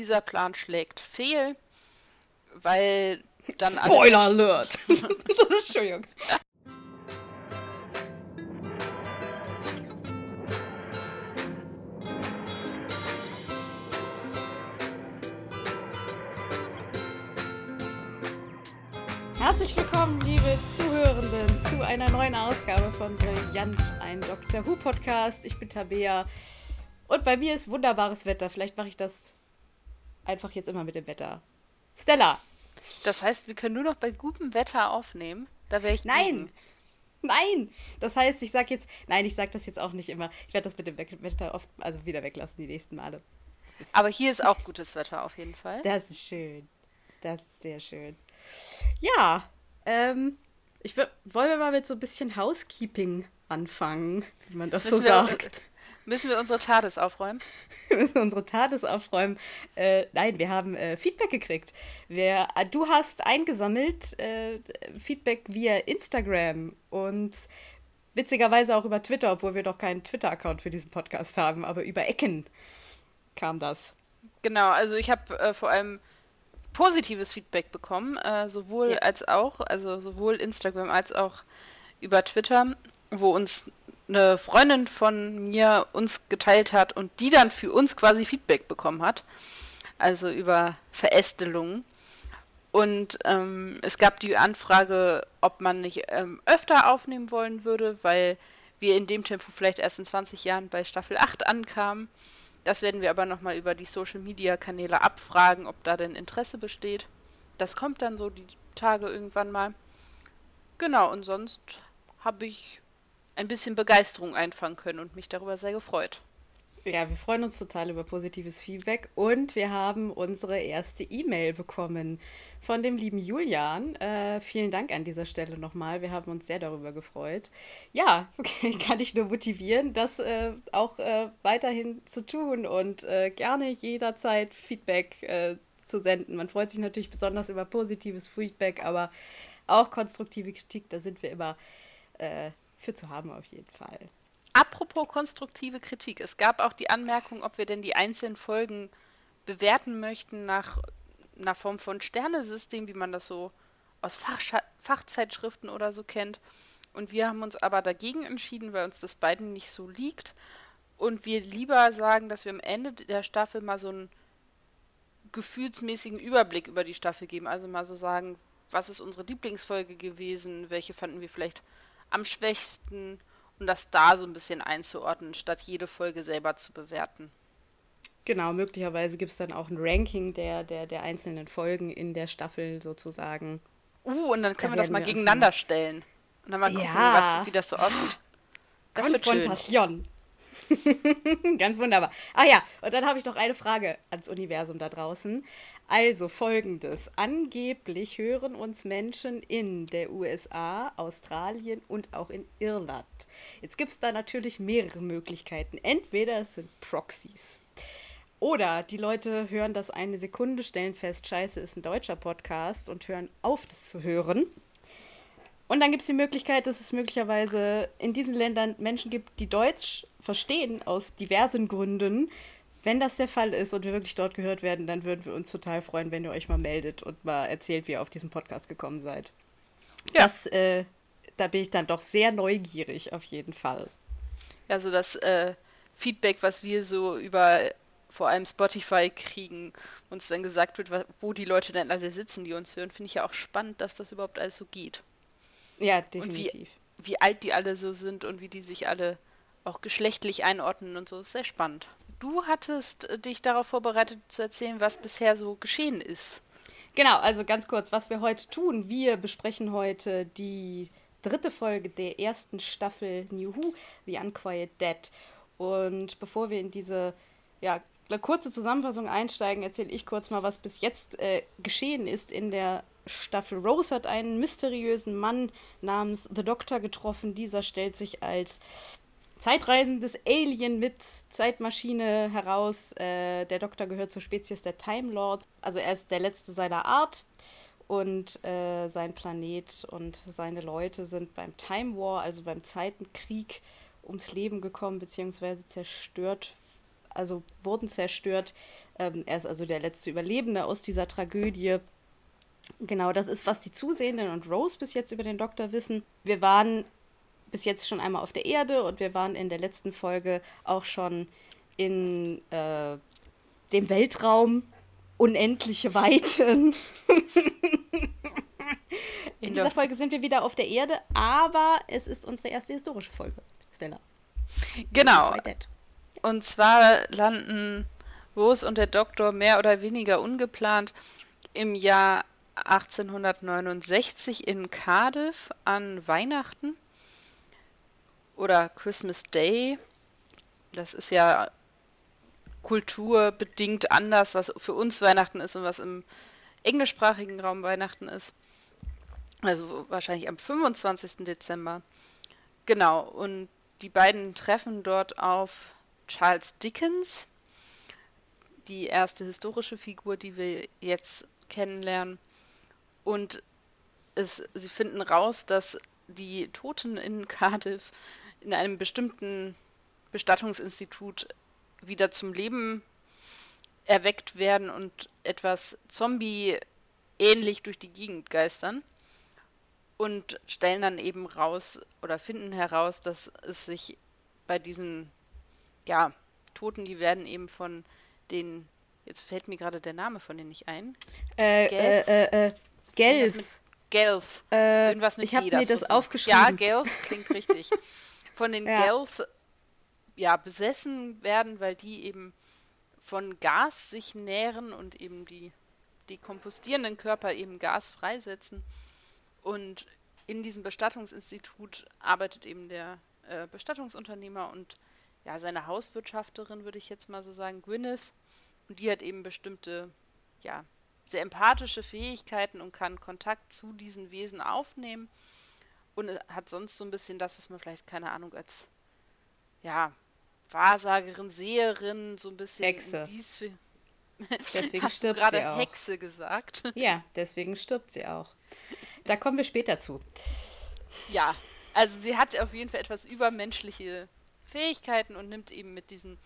dieser Plan schlägt fehl, weil dann Spoiler Alert! das ist, Entschuldigung. Herzlich willkommen, liebe Zuhörenden, zu einer neuen Ausgabe von Brillant, ein Dr. Who Podcast. Ich bin Tabea und bei mir ist wunderbares Wetter. Vielleicht mache ich das einfach jetzt immer mit dem Wetter. Stella! Das heißt, wir können nur noch bei gutem Wetter aufnehmen. Da wäre ich Nein! gegen. Nein! Das heißt, ich sage jetzt, nein, ich sage das jetzt auch nicht immer. Ich werde das mit dem Wetter oft, also wieder weglassen die nächsten Male. Aber hier ist auch gutes Wetter auf jeden Fall. Das ist schön. Das ist sehr schön. Ja, ähm, ich wollen wir mal mit so ein bisschen Housekeeping anfangen, wie man das Müssen so sagt. Müssen wir unsere TARDIS aufräumen? Wir müssen unsere TARDIS aufräumen. Äh, nein, wir haben äh, Feedback gekriegt. Wir, äh, du hast eingesammelt äh, Feedback via Instagram und witzigerweise auch über Twitter, obwohl wir doch keinen Twitter-Account für diesen Podcast haben, aber über Ecken kam das. Genau, also ich habe äh, vor allem positives Feedback bekommen, äh, sowohl Ja. als auch, also sowohl Instagram als auch über Twitter, wo uns eine Freundin von mir uns geteilt hat und die dann für uns quasi Feedback bekommen hat, also über Verästelungen. Und ähm, es gab die Anfrage, ob man nicht ähm, öfter aufnehmen wollen würde, weil wir in dem Tempo vielleicht erst in 20 Jahren bei Staffel 8 ankamen. Das werden wir aber nochmal über die Social-Media-Kanäle abfragen, ob da denn Interesse besteht. Das kommt dann so die Tage irgendwann mal. Genau, und sonst habe ich ein bisschen Begeisterung einfangen können und mich darüber sehr gefreut. Ja, wir freuen uns total über positives Feedback und wir haben unsere erste E-Mail bekommen von dem lieben Julian. Äh, vielen Dank an dieser Stelle nochmal. Wir haben uns sehr darüber gefreut. Ja, okay, kann ich nur motivieren, das äh, auch äh, weiterhin zu tun und äh, gerne jederzeit Feedback äh, zu senden. Man freut sich natürlich besonders über positives Feedback, aber auch konstruktive Kritik, da sind wir immer äh, für zu haben auf jeden Fall. Apropos konstruktive Kritik, es gab auch die Anmerkung, ob wir denn die einzelnen Folgen bewerten möchten nach einer Form von Sternesystem, wie man das so aus Fachscha Fachzeitschriften oder so kennt. Und wir haben uns aber dagegen entschieden, weil uns das beiden nicht so liegt. Und wir lieber sagen, dass wir am Ende der Staffel mal so einen gefühlsmäßigen Überblick über die Staffel geben. Also mal so sagen, was ist unsere Lieblingsfolge gewesen, welche fanden wir vielleicht am schwächsten und das da so ein bisschen einzuordnen, statt jede Folge selber zu bewerten. Genau, möglicherweise gibt es dann auch ein Ranking der, der, der einzelnen Folgen in der Staffel sozusagen. Uh, und dann können Da wir das mal wir gegeneinander stellen. Und dann mal gucken, Ja. was, wie das so aussieht. Das. Konfrontation. Ganz wunderbar. Ach ja, und dann habe ich noch eine Frage ans Universum da draußen. Also folgendes. Angeblich hören uns Menschen in der USA, Australien und auch in Irland. Jetzt gibt es da natürlich mehrere Möglichkeiten. Entweder es sind Proxys. Oder die Leute hören das eine Sekunde, stellen fest, scheiße, ist ein deutscher Podcast und hören auf, das zu hören. Und dann gibt es die Möglichkeit, dass es möglicherweise in diesen Ländern Menschen gibt, die Deutsch verstehen aus diversen Gründen. Wenn das der Fall ist und wir wirklich dort gehört werden, dann würden wir uns total freuen, wenn ihr euch mal meldet und mal erzählt, wie ihr auf diesen Podcast gekommen seid. Ja. Das, äh, da bin ich dann doch sehr neugierig, auf jeden Fall. Also das äh, Feedback, was wir so über vor allem Spotify kriegen, uns dann gesagt wird, wo die Leute denn alle sitzen, die uns hören, finde ich ja auch spannend, dass das überhaupt alles so geht. Ja, definitiv. wie, wie alt die alle so sind und wie die sich alle auch geschlechtlich einordnen und so, ist sehr spannend. Du hattest äh, dich darauf vorbereitet zu erzählen, was bisher so geschehen ist. Genau, also ganz kurz, was wir heute tun. Wir besprechen heute die dritte Folge der ersten Staffel New Who, The Unquiet Dead. Und bevor wir in diese ja, kurze Zusammenfassung einsteigen, erzähle ich kurz mal, was bis jetzt äh, geschehen ist in der Staffel. Rose hat einen mysteriösen Mann namens The Doctor getroffen. Dieser stellt sich als zeitreisendes Alien mit Zeitmaschine heraus. Äh, der Doktor gehört zur Spezies der Time Lords. Also er ist der letzte seiner Art. Und äh, sein Planet und seine Leute sind beim Time War, also beim Ähm, er ist also der letzte Überlebende aus dieser Tragödie. Genau, das ist, was die Zusehenden und Rose bis jetzt über den Doktor wissen. Wir waren bis jetzt schon einmal auf der Erde und wir waren in der letzten Folge auch schon in äh, dem Weltraum unendliche Weiten. in dieser Folge sind wir wieder auf der Erde, aber es ist unsere erste historische Folge, Stella. Genau. Und zwar landen Rose und der Doktor mehr oder weniger ungeplant im Jahr 1869 in Cardiff an Weihnachten oder Christmas Day. Das ist ja kulturbedingt anders, was für uns Weihnachten ist und was im englischsprachigen Raum Weihnachten ist. Also wahrscheinlich am 25. Dezember. Genau, und die beiden treffen dort auf Charles Dickens, die erste historische Figur, die wir jetzt kennenlernen. Und es, sie finden raus, dass die Toten in Cardiff in einem bestimmten Bestattungsinstitut wieder zum Leben erweckt werden und etwas Zombie-ähnlich durch die Gegend geistern. Und stellen dann eben raus oder finden heraus, dass es sich bei diesen, ja, Toten, die werden eben von den, jetzt fällt mir gerade der Name von denen nicht ein. Äh, Gelf. äh, äh, äh Gelf. Gelf. Äh, Irgendwas mit ich habe mir das aufgeschrieben. Ja, Gelf klingt richtig. Von den ja. Gelf ja, besessen werden, weil die eben von Gas sich nähren und eben die, die kompostierenden Körper eben Gas freisetzen. Und in diesem Bestattungsinstitut arbeitet eben der äh, Bestattungsunternehmer und ja, seine Hauswirtschafterin, würde ich jetzt mal so sagen, Gwyneth. Und die hat eben bestimmte, ja, sehr empathische Fähigkeiten und kann Kontakt zu diesen Wesen aufnehmen. Und hat sonst so ein bisschen das, was man vielleicht, keine Ahnung, als, ja, Wahrsagerin, Seherin, so ein bisschen. Hexe. Dies deswegen Hast stirbt du sie auch. Hexe gesagt. Ja, deswegen stirbt sie auch. Da kommen wir später zu. Ja, also sie hat auf jeden Fall etwas übermenschliche Fähigkeiten und nimmt eben mit diesen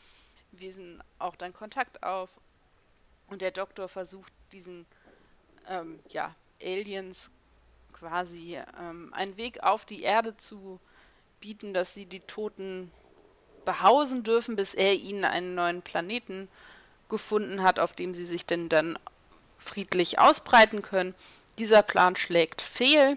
Wesen auch dann Kontakt auf. Und der Doktor versucht diesen ähm, ja, Aliens quasi ähm, einen Weg auf die Erde zu bieten, dass sie die Toten behausen dürfen, bis er ihnen einen neuen Planeten gefunden hat, auf dem sie sich denn dann friedlich ausbreiten können. Dieser Plan schlägt fehl,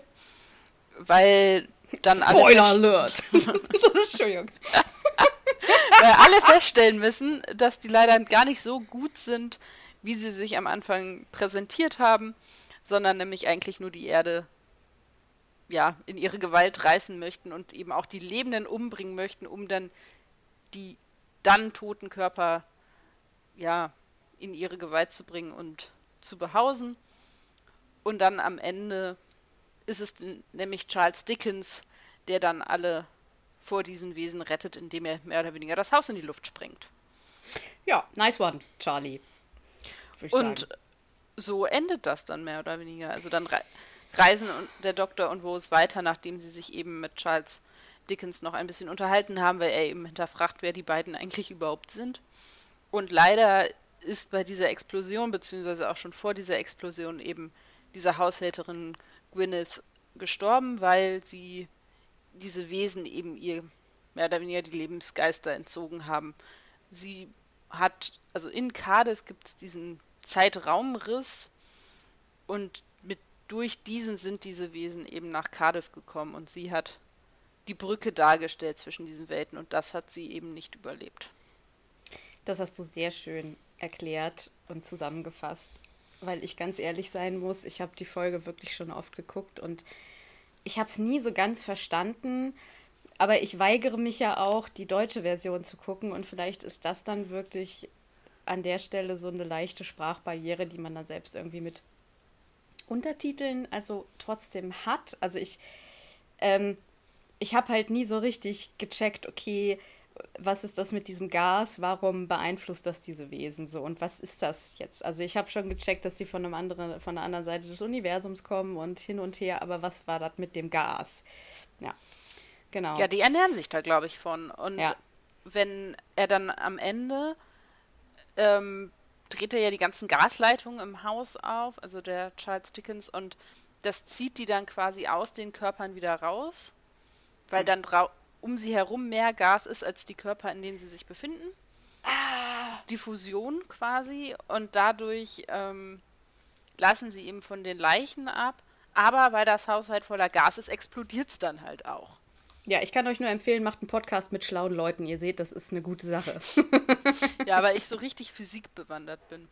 weil dann Spoiler alle Alert. Entschuldigung. weil alle feststellen müssen, dass die leider gar nicht so gut sind, wie sie sich am Anfang präsentiert haben, sondern nämlich eigentlich nur die Erde ja, in ihre Gewalt reißen möchten und eben auch die Lebenden umbringen möchten, um dann die dann toten Körper ja in ihre Gewalt zu bringen und zu behausen. Und dann am Ende ist es nämlich Charles Dickens, der dann alle vor diesen Wesen rettet, indem er mehr oder weniger das Haus in die Luft sprengt. Ja, nice one, Charlie. Und sagen. so endet das dann mehr oder weniger. Also dann reisen der Doktor und es weiter, nachdem sie sich eben mit Charles Dickens noch ein bisschen unterhalten haben, weil er eben hinterfragt, wer die beiden eigentlich überhaupt sind. Und leider ist bei dieser Explosion, beziehungsweise auch schon vor dieser Explosion eben diese Haushälterin Gwyneth gestorben, weil sie diese Wesen eben ihr mehr oder weniger die Lebensgeister entzogen haben. Sie hat, also in Cardiff gibt es diesen Zeitraumriss und durch diesen sind diese Wesen eben nach Cardiff gekommen und sie hat die Brücke dargestellt zwischen diesen Welten und das hat sie eben nicht überlebt. Das hast du sehr schön erklärt und zusammengefasst, weil ich ganz ehrlich sein muss, ich habe die Folge wirklich schon oft geguckt und ich habe es nie so ganz verstanden, aber ich weigere mich ja auch, die deutsche Version zu gucken und vielleicht ist das dann wirklich an der Stelle so eine leichte Sprachbarriere, die man dann selbst irgendwie mit Untertiteln also trotzdem hat. Also ich ähm, ich habe halt nie so richtig gecheckt, okay, was ist das mit diesem Gas? Warum beeinflusst das diese Wesen so? Und was ist das jetzt? Also ich habe schon gecheckt, dass sie von einem anderen, von der anderen Seite des Universums kommen und hin und her, aber was war das mit dem Gas? Ja, genau. Ja, die ernähren sich da, glaube ich, von. Und ja. wenn er dann am Ende ähm, dreht er ja die ganzen Gasleitungen im Haus auf, also der Charles Dickens, und das zieht die dann quasi aus den Körpern wieder raus, weil dann um sie herum mehr Gas ist als die Körper, in denen sie sich befinden. Ah. Die Fusion quasi und dadurch ähm, lassen sie eben von den Leichen ab. Aber weil das Haus halt voller Gas ist, explodiert es dann halt auch. Ja, ich kann euch nur empfehlen, macht einen Podcast mit schlauen Leuten. Ihr seht, das ist eine gute Sache. ja, weil ich so richtig physikbewandert bin.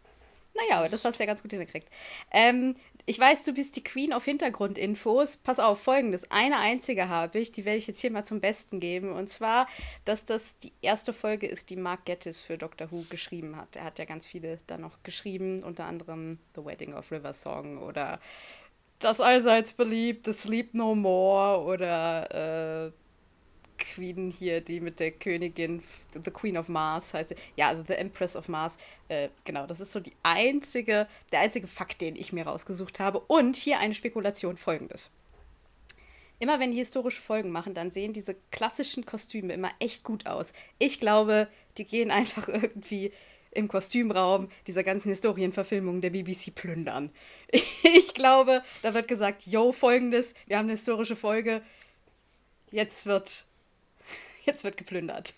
Naja, aber das hast du ja ganz gut hingekriegt. Ähm, ich weiß, du bist die Queen auf Hintergrundinfos. Pass auf, folgendes. Eine einzige habe ich, die werde ich jetzt hier mal zum Besten geben. Und zwar, dass das die erste Folge ist, die Mark Gettis für Doctor Who geschrieben hat. Er hat ja ganz viele da noch geschrieben, unter anderem The Wedding of River Song oder das allseits beliebte Sleep No More oder äh, Queen hier, die mit der Königin, The Queen of Mars heißt sie. Ja, also The Empress of Mars. Äh, genau, das ist so die einzige, der einzige Fakt, den ich mir rausgesucht habe. Und hier eine Spekulation folgendes. Immer wenn die historische Folgen machen, dann sehen diese klassischen Kostüme immer echt gut aus. Ich glaube, die gehen einfach irgendwie im Kostümraum dieser ganzen Historienverfilmungen der BBC plündern. Ich glaube, da wird gesagt, yo, folgendes, wir haben eine historische Folge, jetzt wird Jetzt wird geplündert.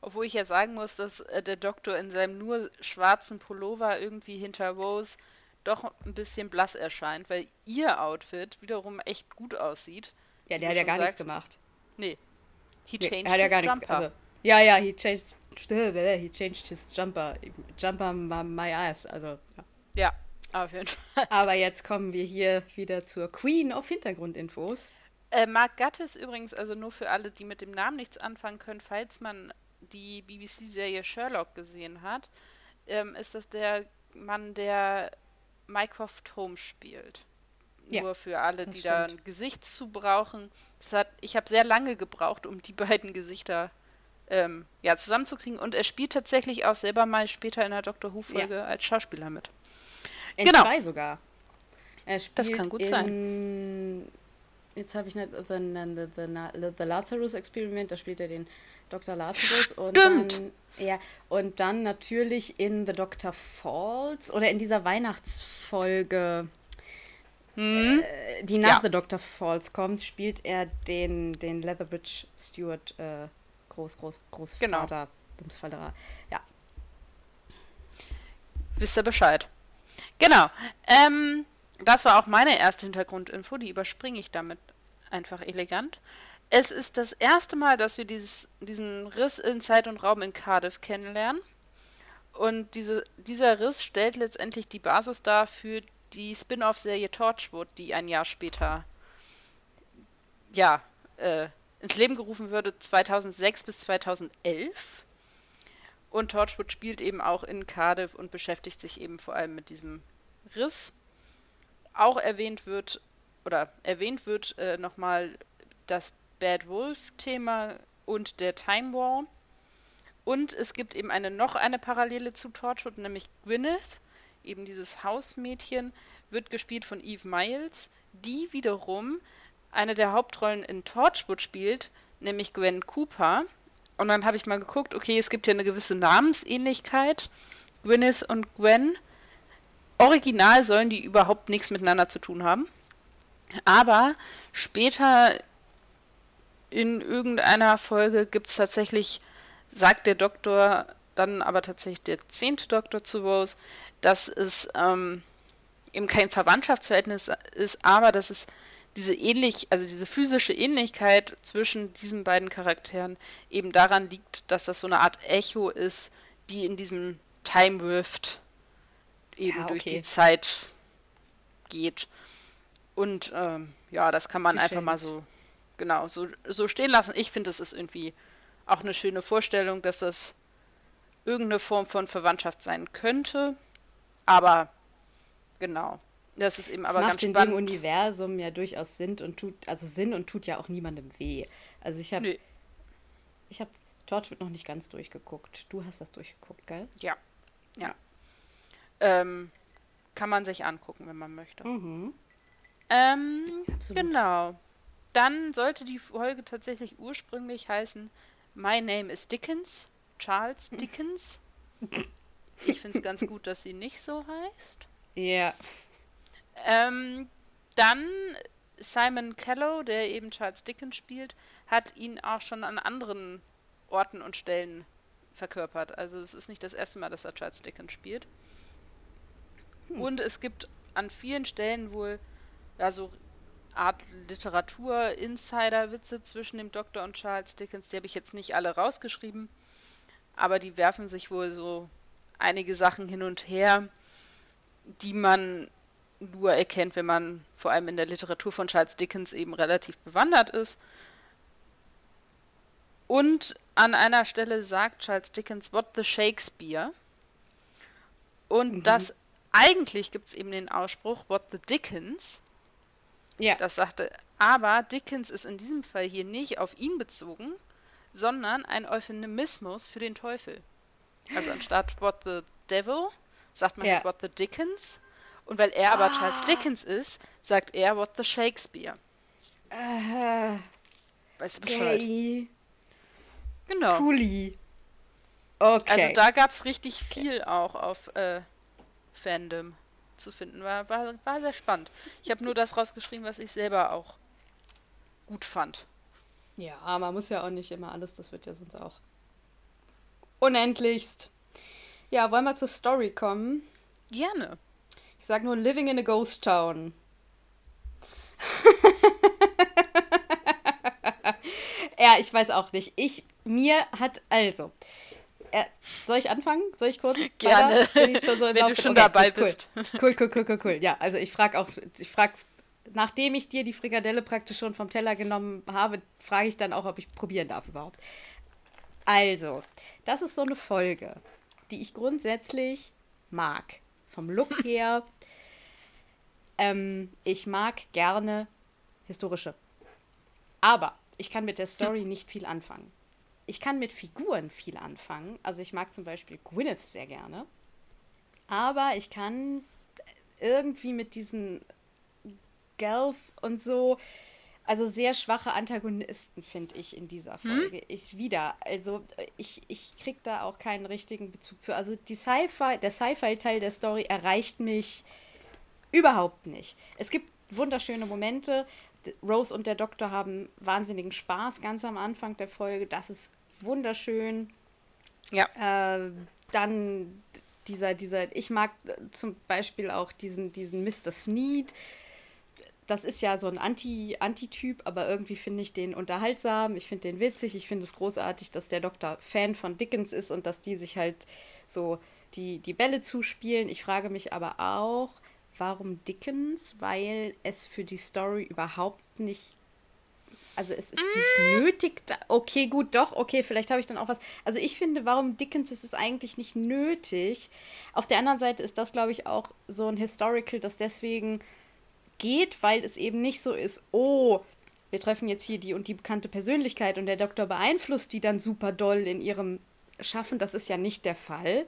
Obwohl ich ja sagen muss, dass äh, der Doktor in seinem nur schwarzen Pullover irgendwie hinter Rose doch ein bisschen blass erscheint, weil ihr Outfit wiederum echt gut aussieht. Ja, der hat ja gar sagst. nichts gemacht. Nee. He changed nee, er hat ja gar jumper. Nichts, also, ja, ja, he changed, he changed his jumper. Jumper my ass. Also, ja. Ja, auf jeden Fall. Aber jetzt kommen wir hier wieder zur Queen auf Hintergrundinfos. Äh, Mark Gattis übrigens, also nur für alle, die mit dem Namen nichts anfangen können, falls man die BBC-Serie Sherlock gesehen hat, ähm, ist das der Mann, der Mycroft Holmes spielt. Ja, nur für alle, die stimmt. da ein Gesicht zu brauchen. Das hat, ich habe sehr lange gebraucht, um die beiden Gesichter ähm, ja, zusammenzukriegen. Und er spielt tatsächlich auch selber mal später in der Doctor Who-Folge ja. als Schauspieler mit. In genau. zwei sogar. das kann gut sein jetzt habe ich nicht the, the, the, the, Lazarus Experiment, da spielt er den Dr. Lazarus und dann ja und dann natürlich in The Doctor Falls oder in dieser Weihnachtsfolge hm. äh, die nach ja. The Doctor Falls kommt, spielt er den den Leatherbridge Stewart äh, Groß Groß Großvater genau. Ja. Wisst ihr Bescheid? Genau. Ähm, das war auch meine erste Hintergrundinfo, die überspringe ich damit einfach elegant. Es ist das erste Mal, dass wir dieses, diesen Riss in Zeit und Raum in Cardiff kennenlernen. Und diese, dieser Riss stellt letztendlich die Basis dar für die Spin-off-Serie Torchwood, die ein Jahr später ja, äh, ins Leben gerufen würde, 2006 bis 2011. Und Torchwood spielt eben auch in Cardiff und beschäftigt sich eben vor allem mit diesem Riss. Auch erwähnt wird oder erwähnt wird äh, nochmal das Bad Wolf-Thema und der Time War. Und es gibt eben eine noch eine Parallele zu Torchwood, nämlich Gwyneth, eben dieses Hausmädchen, wird gespielt von Eve Miles, die wiederum eine der Hauptrollen in Torchwood spielt, nämlich Gwen Cooper. Und dann habe ich mal geguckt, okay, es gibt ja eine gewisse Namensähnlichkeit, Gwyneth und Gwen. Original sollen die überhaupt nichts miteinander zu tun haben. Aber später in irgendeiner Folge gibt es tatsächlich, sagt der Doktor, dann aber tatsächlich der zehnte Doktor zu Rose, dass es ähm, eben kein Verwandtschaftsverhältnis ist, aber dass es diese ähnlich, also diese physische Ähnlichkeit zwischen diesen beiden Charakteren eben daran liegt, dass das so eine Art Echo ist, die in diesem Time Rift eben ja, okay. durch die Zeit geht. Und ähm, ja, das kann man Geschenkt. einfach mal so, genau, so, so stehen lassen. Ich finde, es ist irgendwie auch eine schöne Vorstellung, dass das irgendeine Form von Verwandtschaft sein könnte. Aber genau. Das ist eben das aber macht ganz in spannend. dem Universum ja durchaus Sinn und tut, also Sinn und tut ja auch niemandem weh. Also ich habe nee. ich habe Torchwood noch nicht ganz durchgeguckt. Du hast das durchgeguckt, gell? Ja. Ja. Ähm, kann man sich angucken, wenn man möchte. Mhm. Ähm, genau. Dann sollte die Folge tatsächlich ursprünglich heißen My Name is Dickens, Charles Dickens. Ich finde es ganz gut, dass sie nicht so heißt. Ja. Ähm, dann Simon Callow, der eben Charles Dickens spielt, hat ihn auch schon an anderen Orten und Stellen verkörpert. Also es ist nicht das erste Mal, dass er Charles Dickens spielt. Hm. Und es gibt an vielen Stellen wohl ja, so Art Literatur-Insider-Witze zwischen dem Doktor und Charles Dickens. Die habe ich jetzt nicht alle rausgeschrieben, aber die werfen sich wohl so einige Sachen hin und her, die man nur erkennt, wenn man vor allem in der Literatur von Charles Dickens eben relativ bewandert ist. Und an einer Stelle sagt Charles Dickens, What the Shakespeare? Und mhm. das eigentlich gibt es eben den Ausspruch, What the Dickens? Ja. Das sagte, aber Dickens ist in diesem Fall hier nicht auf ihn bezogen, sondern ein Euphemismus für den Teufel. Also anstatt What the Devil sagt man ja. What the Dickens. Und weil er aber ah. Charles Dickens ist, sagt er What the Shakespeare. Äh, weißt du Bescheid? Okay. Genau. Cooli. Okay. Also da gab es richtig viel auch auf äh, Fandom zu finden. War, war, war sehr spannend. Ich habe nur das rausgeschrieben, was ich selber auch gut fand. Ja, man muss ja auch nicht immer alles, das wird ja sonst auch unendlichst. Ja, wollen wir zur Story kommen? Gerne. Ich sag nur Living in a Ghost Town. ja, ich weiß auch nicht. Ich, mir hat also. Äh, soll ich anfangen? Soll ich kurz? Gerne. Wenn, schon so Wenn du schon okay, dabei cool. bist. Cool, cool, cool, cool, cool. Ja, also ich frage auch, ich frage, nachdem ich dir die Frikadelle praktisch schon vom Teller genommen habe, frage ich dann auch, ob ich probieren darf überhaupt. Also, das ist so eine Folge, die ich grundsätzlich mag. Vom Look her. ähm, ich mag gerne historische. Aber ich kann mit der Story nicht viel anfangen. Ich kann mit Figuren viel anfangen. Also ich mag zum Beispiel Gwyneth sehr gerne. Aber ich kann irgendwie mit diesen Gelf und so, also sehr schwache Antagonisten, finde ich, in dieser hm? Folge. Hm? Ich wieder, also ich, ich kriege da auch keinen richtigen Bezug zu. Also die Sci-Fi, der Sci-Fi-Teil der Story erreicht mich überhaupt nicht. Es gibt wunderschöne Momente, Rose und der Doktor haben wahnsinnigen Spaß ganz am Anfang der Folge. Das ist wunderschön. Ja. Äh, dann dieser, dieser, ich mag zum Beispiel auch diesen, diesen Mr. Sneed. Das ist ja so ein Anti, Anti-Typ, aber irgendwie finde ich den unterhaltsam. Ich finde den witzig. Ich finde es großartig, dass der Doktor Fan von Dickens ist und dass die sich halt so die, die Bälle zuspielen. Ich frage mich aber auch, Warum Dickens? Weil es für die Story überhaupt nicht. Also es ist nicht mm. nötig. Okay, gut, doch, okay, vielleicht habe ich dann auch was. Also ich finde, warum Dickens ist es eigentlich nicht nötig. Auf der anderen Seite ist das, glaube ich, auch so ein Historical, das deswegen geht, weil es eben nicht so ist, oh, wir treffen jetzt hier die und die bekannte Persönlichkeit und der Doktor beeinflusst die dann super doll in ihrem Schaffen. Das ist ja nicht der Fall.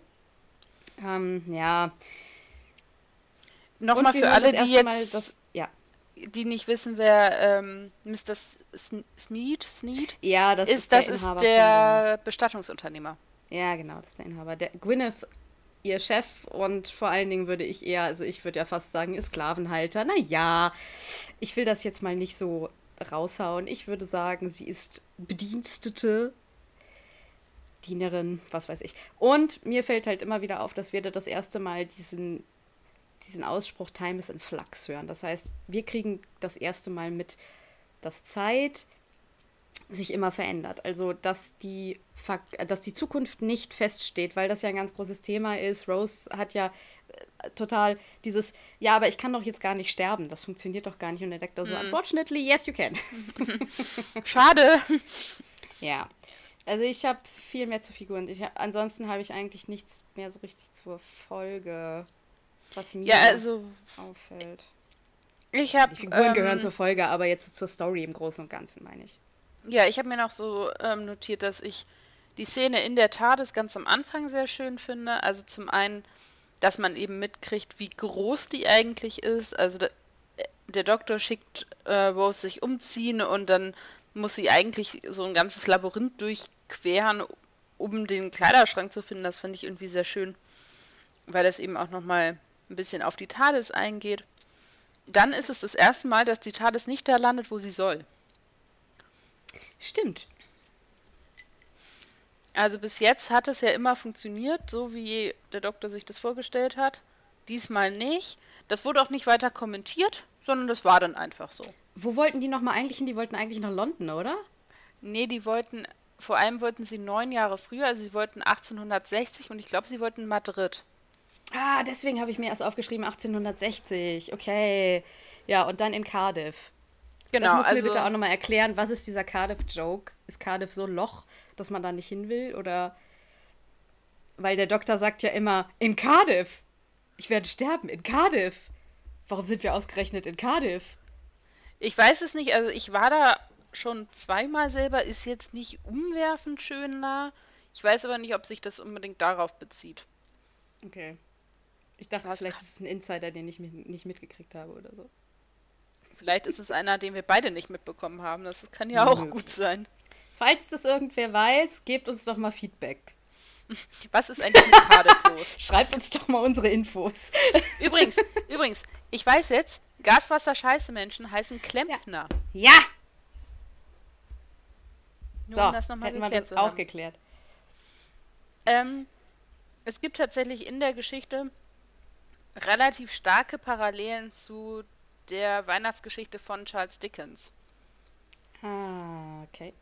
Ähm, ja, Nochmal für alle, die jetzt, das. Die nicht wissen, wer ähm, Mr. Sneed, Sneed ja, das ist, ist das ist der Bestattungsunternehmer. Ja, genau, das ist der Inhaber. Der Gwyneth, ihr Chef und vor allen Dingen würde ich eher, also ich würde ja fast sagen, ihr Sklavenhalter. Naja, ich will das jetzt mal nicht so raushauen. Ich würde sagen, sie ist Bedienstete Dienerin, was weiß ich. Und mir fällt halt immer wieder auf, dass wir da das erste Mal diesen diesen Ausspruch Time is in Flux hören. Das heißt, wir kriegen das erste Mal mit, dass Zeit sich immer verändert. Also, dass die, dass die Zukunft nicht feststeht, weil das ja ein ganz großes Thema ist. Rose hat ja äh, total dieses, ja, aber ich kann doch jetzt gar nicht sterben. Das funktioniert doch gar nicht. Und er denkt da so, mm. unfortunately, yes, you can. Schade. ja. Also ich habe viel mehr zu Figuren. Ich, ansonsten habe ich eigentlich nichts mehr so richtig zur Folge was mir ja, also, auffällt. Ich habe. Die Figuren ähm, gehören zur Folge, aber jetzt zur Story im Großen und Ganzen, meine ich. Ja, ich habe mir noch so ähm, notiert, dass ich die Szene in der Tat ganz am Anfang sehr schön finde. Also zum einen, dass man eben mitkriegt, wie groß die eigentlich ist. Also der, der Doktor schickt äh, Rose sich umziehen und dann muss sie eigentlich so ein ganzes Labyrinth durchqueren, um den Kleiderschrank zu finden. Das finde ich irgendwie sehr schön. weil es eben auch nochmal ein bisschen auf die TARDIS eingeht. Dann ist es das erste Mal, dass die TARDIS nicht da landet, wo sie soll. Stimmt. Also bis jetzt hat es ja immer funktioniert, so wie der Doktor sich das vorgestellt hat. Diesmal nicht. Das wurde auch nicht weiter kommentiert, sondern das war dann einfach so. Wo wollten die nochmal eigentlich hin? Die wollten eigentlich nach London, oder? Nee, die wollten, vor allem wollten sie neun Jahre früher, also sie wollten 1860 und ich glaube, sie wollten Madrid. Ah, deswegen habe ich mir erst aufgeschrieben 1860. Okay. Ja, und dann in Cardiff. Genau. Das musst du also, mir bitte auch nochmal erklären. Was ist dieser Cardiff-Joke? Ist Cardiff so ein Loch, dass man da nicht hin will? Oder. Weil der Doktor sagt ja immer, in Cardiff. Ich werde sterben, in Cardiff. Warum sind wir ausgerechnet in Cardiff? Ich weiß es nicht. Also, ich war da schon zweimal selber. Ist jetzt nicht umwerfend schön nah. Ich weiß aber nicht, ob sich das unbedingt darauf bezieht. Okay. Ich dachte, Was vielleicht ist es ein Insider, den ich nicht mitgekriegt habe oder so. Vielleicht ist es einer, den wir beide nicht mitbekommen haben. Das kann ja auch gut sein. Falls das irgendwer weiß, gebt uns doch mal Feedback. Was ist eigentlich gerade los? Schreibt uns doch mal unsere Infos. Übrigens, übrigens, ich weiß jetzt, Gaswasser-Scheiße-Menschen heißen Klempner. Ja! Nur so, um das nochmal geklärt wir das aufgeklärt. Ähm, es gibt tatsächlich in der Geschichte relativ starke Parallelen zu der Weihnachtsgeschichte von Charles Dickens. Ah, okay.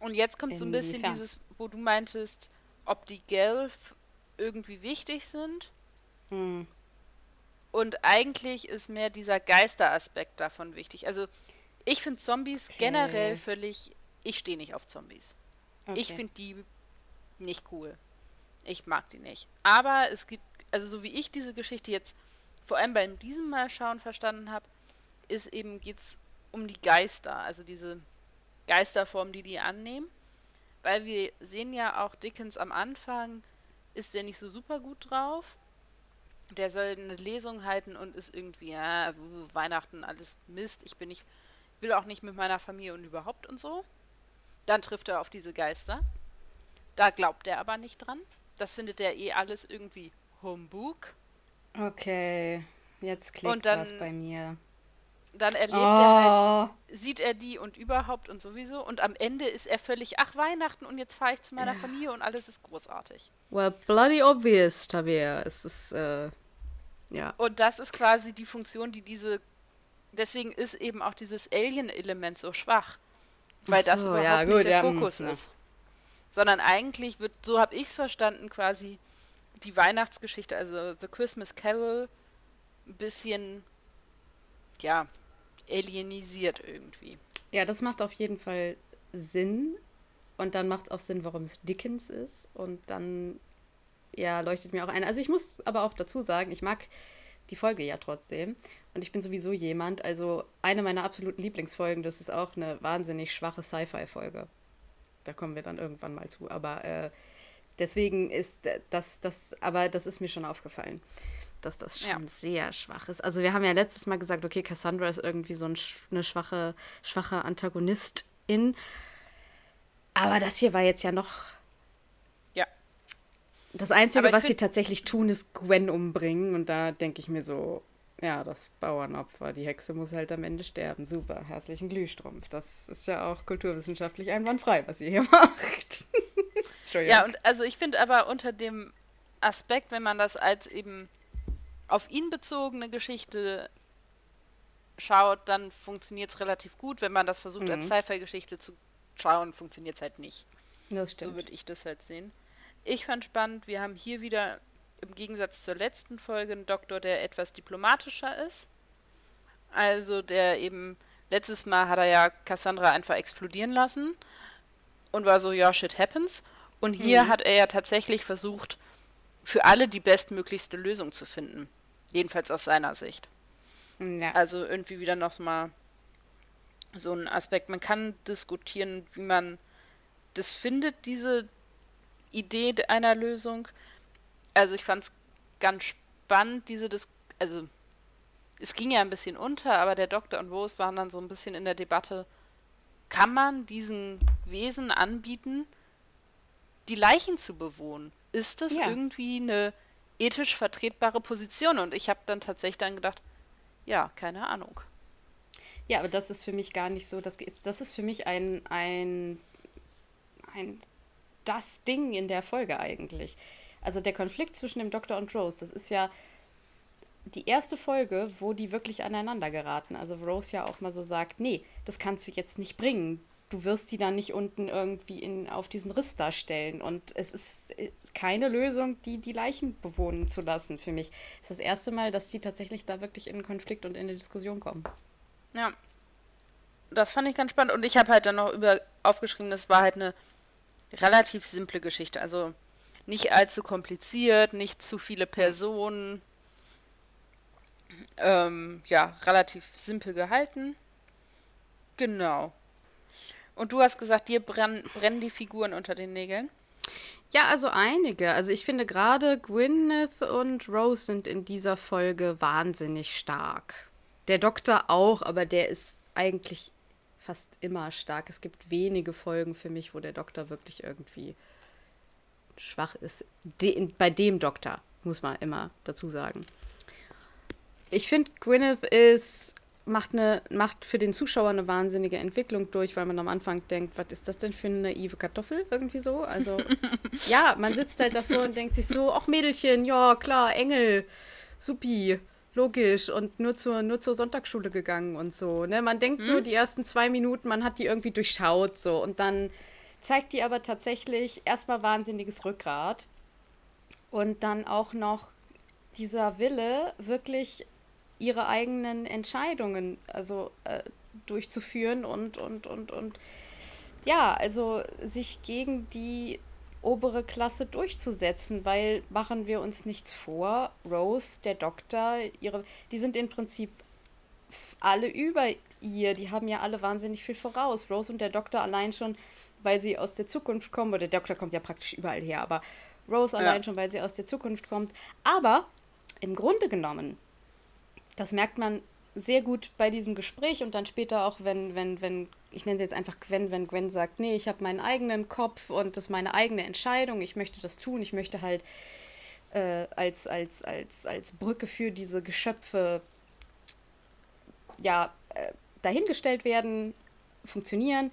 Und jetzt kommt Inwiefern? so ein bisschen dieses, wo du meintest, ob die Gelf irgendwie wichtig sind. Hm. Und eigentlich ist mehr dieser Geisteraspekt davon wichtig. Also ich finde Zombies okay. generell völlig. Ich stehe nicht auf Zombies. Okay. Ich finde die nicht cool. Ich mag die nicht. Aber es gibt, also so wie ich diese Geschichte jetzt vor allem beim diesem Mal schauen verstanden habe, ist eben geht's um die Geister, also diese Geisterform, die die annehmen, weil wir sehen ja auch Dickens am Anfang ist der nicht so super gut drauf. Der soll eine Lesung halten und ist irgendwie ja, Weihnachten alles Mist. Ich bin nicht will auch nicht mit meiner Familie und überhaupt und so. Dann trifft er auf diese Geister. Da glaubt er aber nicht dran. Das findet er eh alles irgendwie Humbug. Okay, jetzt klickt dann, was bei mir. Dann erlebt oh. er halt, sieht er die und überhaupt und sowieso. Und am Ende ist er völlig, ach, Weihnachten und jetzt fahre ich zu meiner Familie und alles ist großartig. Well, bloody obvious, Tabea. Es ist, äh, ja. Und das ist quasi die Funktion, die diese, deswegen ist eben auch dieses Alien-Element so schwach. Weil so, das überhaupt ja, gut, nicht der ja, hm, Fokus ja. ist. Sondern eigentlich wird, so habe ich es verstanden, quasi die Weihnachtsgeschichte, also The Christmas Carol, ein bisschen, ja, alienisiert irgendwie. Ja, das macht auf jeden Fall Sinn. Und dann macht es auch Sinn, warum es Dickens ist. Und dann, ja, leuchtet mir auch ein. Also ich muss aber auch dazu sagen, ich mag die Folge ja trotzdem. Und ich bin sowieso jemand, also eine meiner absoluten Lieblingsfolgen, das ist auch eine wahnsinnig schwache Sci-Fi-Folge. Da kommen wir dann irgendwann mal zu. Aber äh, Deswegen ist das, das, aber das ist mir schon aufgefallen, dass das schon ja. sehr schwach ist. Also wir haben ja letztes Mal gesagt, okay, Cassandra ist irgendwie so ein, eine schwache, schwache Antagonistin. Aber das hier war jetzt ja noch. Ja. Das Einzige, was sie tatsächlich tun, ist Gwen umbringen. Und da denke ich mir so, ja, das Bauernopfer. Die Hexe muss halt am Ende sterben. Super, herzlichen Glühstrumpf. Das ist ja auch kulturwissenschaftlich einwandfrei, was ihr hier macht. Ja, und also ich finde aber unter dem Aspekt, wenn man das als eben auf ihn bezogene Geschichte schaut, dann funktioniert es relativ gut. Wenn man das versucht mhm. als Sci-Fi-Geschichte zu schauen, funktioniert es halt nicht. Das stimmt. So würde ich das halt sehen. Ich fand spannend, wir haben hier wieder im Gegensatz zur letzten Folge einen Doktor, der etwas diplomatischer ist. Also der eben, letztes Mal hat er ja Cassandra einfach explodieren lassen und war so, ja, shit happens. Und hier mhm. hat er ja tatsächlich versucht, für alle die bestmöglichste Lösung zu finden. Jedenfalls aus seiner Sicht. Ja. Also irgendwie wieder nochmal so ein Aspekt. Man kann diskutieren, wie man das findet, diese Idee einer Lösung. Also ich fand es ganz spannend, diese Dis also es ging ja ein bisschen unter, aber der Doktor und Rose waren dann so ein bisschen in der Debatte, kann man diesen Wesen anbieten, die Leichen zu bewohnen. Ist das ja. irgendwie eine ethisch vertretbare Position. Und ich habe dann tatsächlich dann gedacht, ja, keine Ahnung. Ja, aber das ist für mich gar nicht so. Das ist, das ist für mich ein, ein, ein das Ding in der Folge eigentlich. Also der Konflikt zwischen dem Doktor und Rose, das ist ja die erste Folge, wo die wirklich aneinander geraten. Also Rose ja auch mal so sagt, nee, das kannst du jetzt nicht bringen. Du wirst die dann nicht unten irgendwie in, auf diesen Riss darstellen. Und es ist äh, keine Lösung, die die Leichen bewohnen zu lassen für mich. Es ist das erste Mal, dass die tatsächlich da wirklich in einen Konflikt und in eine Diskussion kommen. Ja. Das fand ich ganz spannend. Und ich habe halt dann noch über aufgeschrieben, das war halt eine relativ simple Geschichte. Also nicht allzu kompliziert, nicht zu viele Personen. Ähm, ja, relativ simpel gehalten. Genau. Und du hast gesagt, dir brennen, brennen die Figuren unter den Nägeln? Ja, also einige. Also ich finde gerade Gwyneth und Rose sind in dieser Folge wahnsinnig stark. Der Doktor auch, aber der ist eigentlich fast immer stark. Es gibt wenige Folgen für mich, wo der Doktor wirklich irgendwie schwach ist. De bei dem Doktor, muss man immer dazu sagen. Ich finde, Gwyneth ist, macht, eine, macht für den Zuschauer eine wahnsinnige Entwicklung durch, weil man am Anfang denkt, was ist das denn für eine naive Kartoffel? Irgendwie so. Also, ja, man sitzt halt davor und denkt sich so, ach Mädelchen, ja, klar, Engel, supi logisch und nur zur, nur zur Sonntagsschule gegangen und so. Ne? Man denkt hm? so, die ersten zwei Minuten, man hat die irgendwie durchschaut so und dann zeigt die aber tatsächlich erstmal wahnsinniges Rückgrat. Und dann auch noch dieser Wille, wirklich ihre eigenen Entscheidungen also äh, durchzuführen und, und, und, und ja, also sich gegen die obere Klasse durchzusetzen, weil machen wir uns nichts vor, Rose, der Doktor, ihre, die sind im Prinzip alle über ihr, die haben ja alle wahnsinnig viel voraus. Rose und der Doktor allein schon, weil sie aus der Zukunft kommen, oder der Doktor kommt ja praktisch überall her, aber Rose ja. allein schon, weil sie aus der Zukunft kommt. Aber im Grunde genommen, das merkt man sehr gut bei diesem Gespräch und dann später auch, wenn, wenn, wenn ich nenne sie jetzt einfach Gwen, wenn Gwen sagt, nee, ich habe meinen eigenen Kopf und das ist meine eigene Entscheidung, ich möchte das tun, ich möchte halt äh, als, als, als, als Brücke für diese Geschöpfe ja, äh, dahingestellt werden, funktionieren.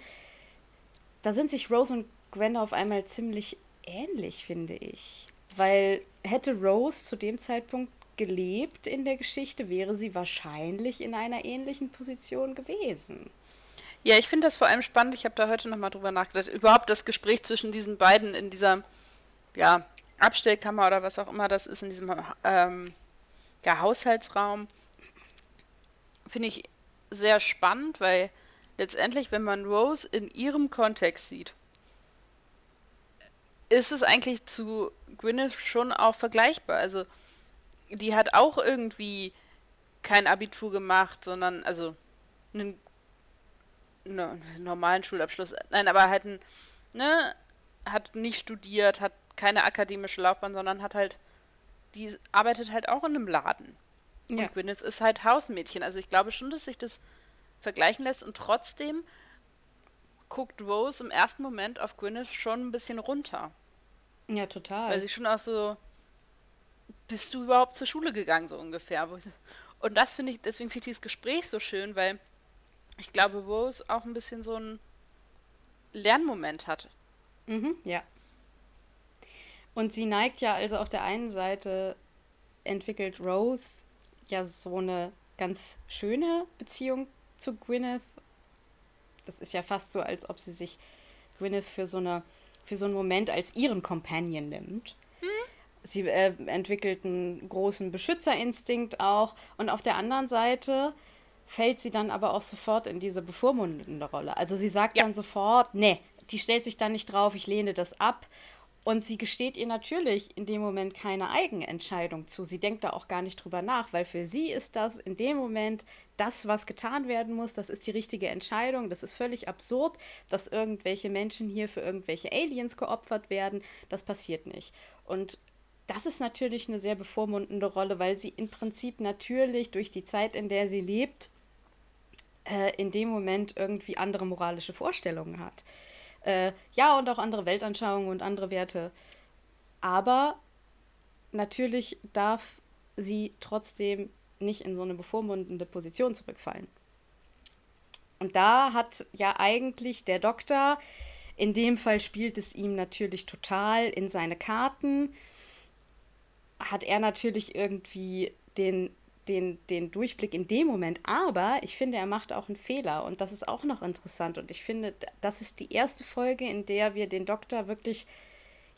Da sind sich Rose und Gwen auf einmal ziemlich ähnlich, finde ich. Weil hätte Rose zu dem Zeitpunkt gelebt in der Geschichte, wäre sie wahrscheinlich in einer ähnlichen Position gewesen. Ja, ich finde das vor allem spannend. Ich habe da heute nochmal drüber nachgedacht. Überhaupt das Gespräch zwischen diesen beiden in dieser ja, Abstellkammer oder was auch immer das ist, in diesem ähm, ja, Haushaltsraum, finde ich sehr spannend, weil letztendlich, wenn man Rose in ihrem Kontext sieht, ist es eigentlich zu Gwyneth schon auch vergleichbar. Also, die hat auch irgendwie kein Abitur gemacht, sondern also einen ne, normalen Schulabschluss. Nein, aber halt ein, ne, hat nicht studiert, hat keine akademische Laufbahn, sondern hat halt, die arbeitet halt auch in einem Laden. Ja. Und Gwyneth ist halt Hausmädchen. Also ich glaube schon, dass sich das vergleichen lässt und trotzdem guckt Rose im ersten Moment auf Gwyneth schon ein bisschen runter. Ja, total. Weil sie schon auch so, bist du überhaupt zur Schule gegangen, so ungefähr. Und das finde ich, deswegen finde ich dieses Gespräch so schön, weil ich glaube, Rose auch ein bisschen so einen Lernmoment hat. Mhm, ja. Und sie neigt ja, also auf der einen Seite entwickelt Rose ja so eine ganz schöne Beziehung zu Gwyneth. Das ist ja fast so, als ob sie sich Gwyneth für so eine für so einen Moment als ihren Companion nimmt. Hm? Sie äh, entwickelt einen großen Beschützerinstinkt auch. Und auf der anderen Seite fällt sie dann aber auch sofort in diese bevormundende Rolle. Also sie sagt ja. dann sofort, nee, die stellt sich dann nicht drauf, ich lehne das ab. Und sie gesteht ihr natürlich in dem Moment keine Eigenentscheidung zu. Sie denkt da auch gar nicht drüber nach, weil für sie ist das in dem Moment das, was getan werden muss. Das ist die richtige Entscheidung. Das ist völlig absurd, dass irgendwelche Menschen hier für irgendwelche Aliens geopfert werden. Das passiert nicht. Und das ist natürlich eine sehr bevormundende Rolle, weil sie im Prinzip natürlich durch die Zeit, in der sie lebt, äh, in dem Moment irgendwie andere moralische Vorstellungen hat. Äh, ja, und auch andere Weltanschauungen und andere Werte. Aber natürlich darf sie trotzdem nicht in so eine bevormundende Position zurückfallen. Und da hat ja eigentlich der Doktor, in dem Fall spielt es ihm natürlich total in seine Karten, hat er natürlich irgendwie den, den, den Durchblick in dem Moment. Aber ich finde, er macht auch einen Fehler und das ist auch noch interessant. Und ich finde, das ist die erste Folge, in der wir den Doktor wirklich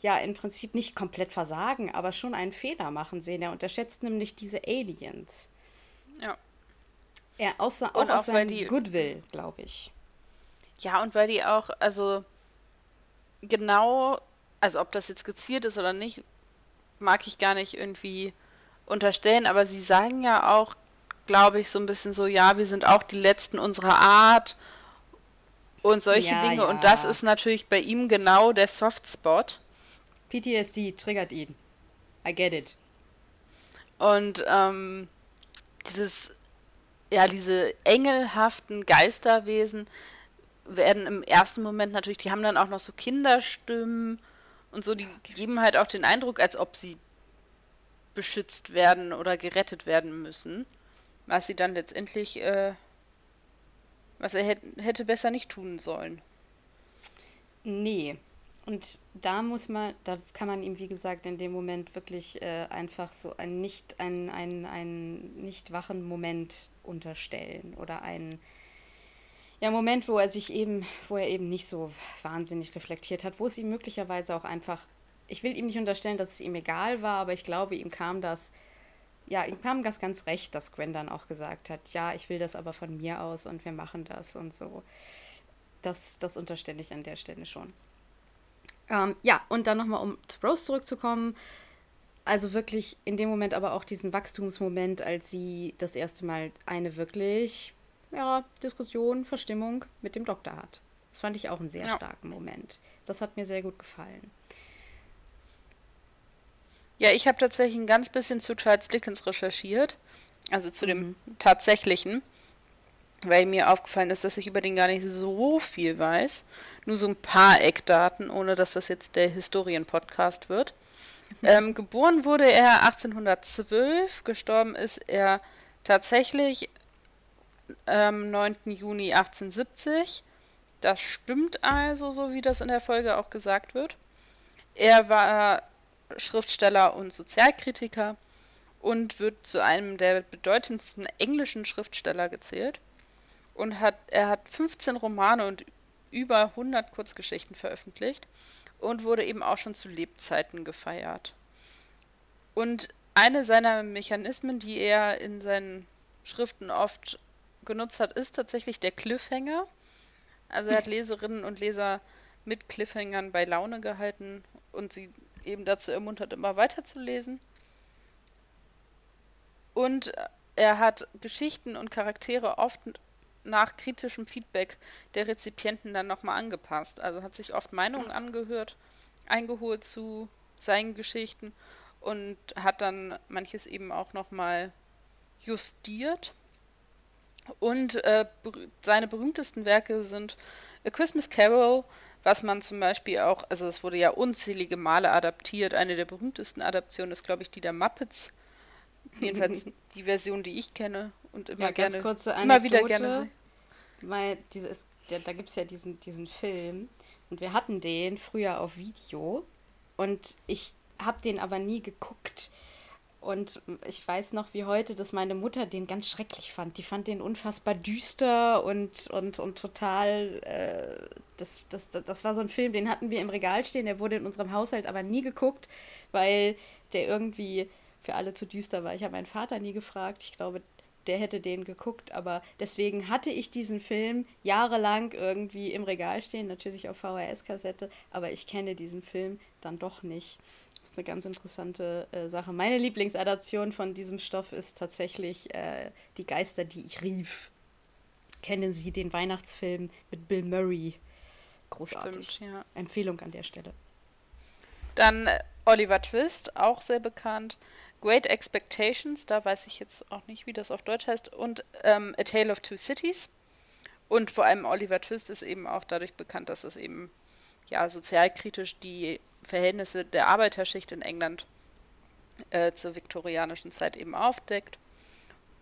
ja im Prinzip nicht komplett versagen, aber schon einen Fehler machen sehen. Er unterschätzt nämlich diese Aliens. Ja. Er außer, auch, aus auch, weil seinem die- Goodwill, glaube ich. Ja, und weil die auch, also genau, also ob das jetzt gezielt ist oder nicht, mag ich gar nicht irgendwie unterstellen, aber sie sagen ja auch, glaube ich, so ein bisschen so, ja, wir sind auch die Letzten unserer Art und solche Ja, Dinge. ja. Und das ist natürlich bei ihm genau der Softspot. PTSD triggert ihn. I get it. Und ähm, dieses, ja, diese engelhaften Geisterwesen werden im ersten Moment natürlich, die haben dann auch noch so Kinderstimmen und so, die geben halt auch den Eindruck, als ob sie beschützt werden oder gerettet werden müssen. Was sie dann letztendlich, äh, was er hätte, besser nicht tun sollen. Nee. Und da muss man, da kann man ihm, wie gesagt, in dem Moment wirklich äh, einfach so ein nicht, ein, ein, ein nicht wachen Moment unterstellen oder einen ja, Moment, wo er sich eben, wo er eben nicht so wahnsinnig reflektiert hat, wo es ihm möglicherweise auch einfach, ich will ihm nicht unterstellen, dass es ihm egal war, aber ich glaube, ihm kam das, ja, ihm kam das ganz recht, dass Gwen dann auch gesagt hat, ja, ich will das aber von mir aus und wir machen das und so. Das, das unterstelle ich an der Stelle schon. Ähm, ja, und dann nochmal, um zu Rose zurückzukommen. Also wirklich in dem Moment aber auch diesen Wachstumsmoment, als sie das erste Mal eine wirklich, ja, Diskussion, Verstimmung mit dem Doktor hat. Das fand ich auch einen sehr Ja. starken Moment. Das hat mir sehr gut gefallen. Ja, ich habe tatsächlich ein ganz bisschen zu Charles Dickens recherchiert, also zu Mhm. dem tatsächlichen, weil mir aufgefallen ist, dass ich über den gar nicht so viel weiß. Nur so ein paar Eckdaten, ohne dass das jetzt der Historien-Podcast wird. Ähm, geboren wurde er 1812, gestorben ist er tatsächlich am 9. Juni 1870. Das stimmt also, so wie das in der Folge auch gesagt wird. Er war Schriftsteller und Sozialkritiker und wird zu einem der bedeutendsten englischen Schriftsteller gezählt. Und hat, er hat 15 Romane und über 100 Kurzgeschichten veröffentlicht und wurde eben auch schon zu Lebzeiten gefeiert. Und eine seiner Mechanismen, die er in seinen Schriften oft genutzt hat, ist tatsächlich der Cliffhanger. Also er hat Leserinnen und Leser mit Cliffhangern bei Laune gehalten und sie eben dazu ermuntert, immer weiterzulesen. Und er hat Geschichten und Charaktere oft nach kritischem Feedback der Rezipienten dann nochmal angepasst. Also hat sich oft Meinungen angehört, eingeholt zu seinen Geschichten und hat dann manches eben auch nochmal justiert. Und äh, seine berühmtesten Werke sind A Christmas Carol, was man zum Beispiel auch, also es wurde ja unzählige Male adaptiert. Eine der berühmtesten Adaptionen ist, glaube ich, die der Muppets. Jedenfalls die Version, die ich kenne und immer Ja, ganz gerne, kurze immer wieder Anekdote. gerne. Weil dieses, der, da gibt es ja diesen, diesen Film und wir hatten den früher auf Video und ich habe den aber nie geguckt. Und ich weiß noch wie heute, dass meine Mutter den ganz schrecklich fand. Die fand den unfassbar düster und, und, und total. Äh, das, das, das, war so ein Film, den hatten wir im Regal stehen. Der wurde in unserem Haushalt aber nie geguckt, weil der irgendwie für alle zu düster war. Ich habe meinen Vater nie gefragt. Ich glaube, der hätte den geguckt, aber deswegen hatte ich diesen Film jahrelang irgendwie im Regal stehen, natürlich auf VHS-Kassette, aber ich kenne diesen Film dann doch nicht. Eine ganz interessante äh, Sache. Meine Lieblingsadaption von diesem Stoff ist tatsächlich äh, Die Geister, die ich rief. Kennen Sie den Weihnachtsfilm mit Bill Murray? Großartig. Stimmt, ja. Empfehlung an der Stelle. Dann äh, Oliver Twist, auch sehr bekannt. Great Expectations, da weiß ich jetzt auch nicht, wie das auf Deutsch heißt. Und ähm, A Tale of Two Cities. Und vor allem Oliver Twist ist eben auch dadurch bekannt, dass es eben ja sozialkritisch die Verhältnisse der Arbeiterschicht in England äh, zur viktorianischen Zeit eben aufdeckt.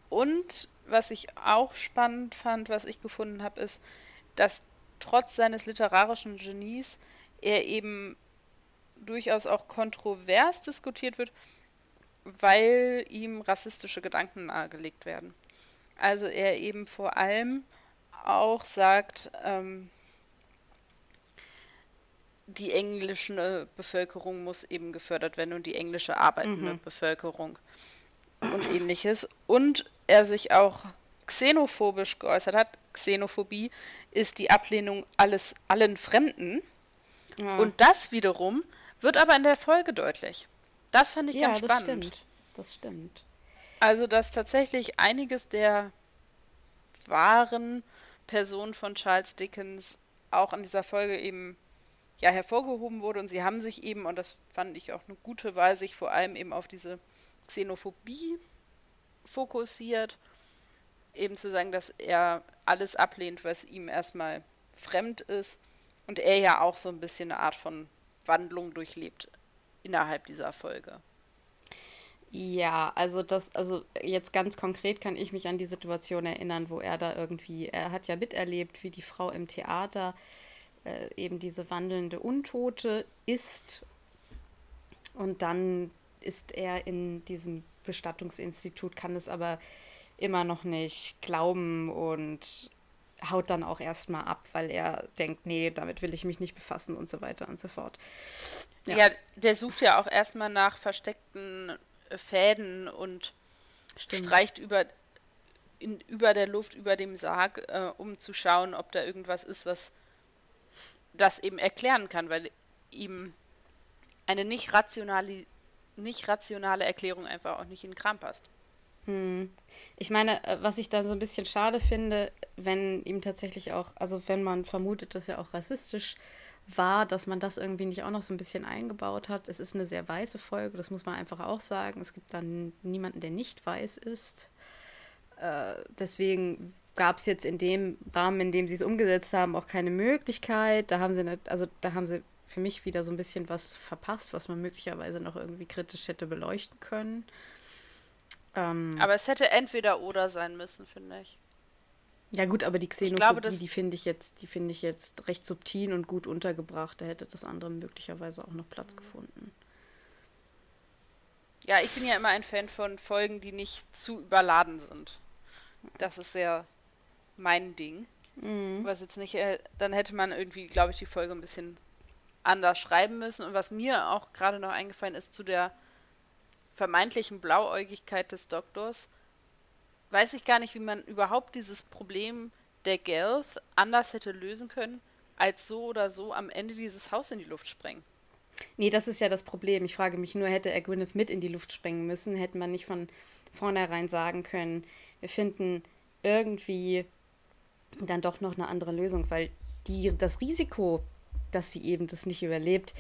Und was ich auch spannend fand, was ich gefunden habe, ist, dass trotz seines literarischen Genies er eben durchaus auch kontrovers diskutiert wird, weil ihm rassistische Gedanken nahegelegt werden. Also er eben vor allem auch sagt, ähm, die englische Bevölkerung muss eben gefördert werden und die englische arbeitende mhm. Bevölkerung und ähnliches. Und er sich auch xenophobisch geäußert hat. Xenophobie ist die Ablehnung alles allen Fremden. Ja. Und das wiederum wird aber in der Folge deutlich. Das fand ich ja, ganz spannend. Das stimmt. Das stimmt. Also, dass tatsächlich einiges der wahren Personen von Charles Dickens auch in dieser Folge eben ja hervorgehoben wurde und sie haben sich eben, und das fand ich auch eine gute Wahl, sich vor allem eben auf diese Xenophobie fokussiert, eben zu sagen, dass er alles ablehnt, was ihm erstmal fremd ist und er ja auch so ein bisschen eine Art von Wandlung durchlebt innerhalb dieser Folge. Ja, also das, also jetzt ganz konkret kann ich mich an die Situation erinnern, wo er da irgendwie, er hat ja miterlebt, wie die Frau im Theater äh, eben diese wandelnde Untote ist. Und dann ist er in diesem Bestattungsinstitut, kann es aber immer noch nicht glauben und haut dann auch erstmal ab, weil er denkt, nee, damit will ich mich nicht befassen und so weiter und so fort. Ja, ja der sucht ja auch erstmal nach versteckten Fäden und Stimmt. streicht über, in, über der Luft, über dem Sarg, äh, um zu schauen, ob da irgendwas ist, was das eben erklären kann, weil ihm eine nicht rationale, nicht rationale Erklärung einfach auch nicht in den Kram passt. Hm. Ich meine, äh, was ich dann so ein bisschen schade finde, wenn ihm tatsächlich auch, also wenn man vermutet, dass er auch rassistisch war, dass man das irgendwie nicht auch noch so ein bisschen eingebaut hat. Es ist eine sehr weiße Folge, das muss man einfach auch sagen. Es gibt dann niemanden, der nicht weiß ist. Äh, deswegen gab es jetzt in dem Rahmen, in dem sie es umgesetzt haben, auch keine Möglichkeit. Da haben sie nicht, also da haben sie für mich wieder so ein bisschen was verpasst, was man möglicherweise noch irgendwie kritisch hätte beleuchten können. Ähm, aber es hätte entweder oder sein müssen, finde ich. Ja gut, aber die Xenophobie, glaube, die finde ich jetzt, die finde ich jetzt recht subtil und gut untergebracht. Da hätte das andere möglicherweise auch noch Platz gefunden. Ja, ich bin ja immer ein Fan von Folgen, die nicht zu überladen sind. Das ist sehr mein Ding. Mhm. Was jetzt nicht, äh, dann hätte man irgendwie, glaube ich, die Folge ein bisschen anders schreiben müssen. Und was mir auch gerade noch eingefallen ist zu der vermeintlichen Blauäugigkeit des Doktors, weiß ich gar nicht, wie man überhaupt dieses Problem der Gelth anders hätte lösen können, als so oder so am Ende dieses Haus in die Luft sprengen. Nee, das ist ja das Problem. Ich frage mich nur, hätte er Gwyneth mit in die Luft sprengen müssen, hätte man nicht von vornherein sagen können, wir finden irgendwie dann doch noch eine andere Lösung, weil die, das Risiko, dass sie eben das nicht überlebt,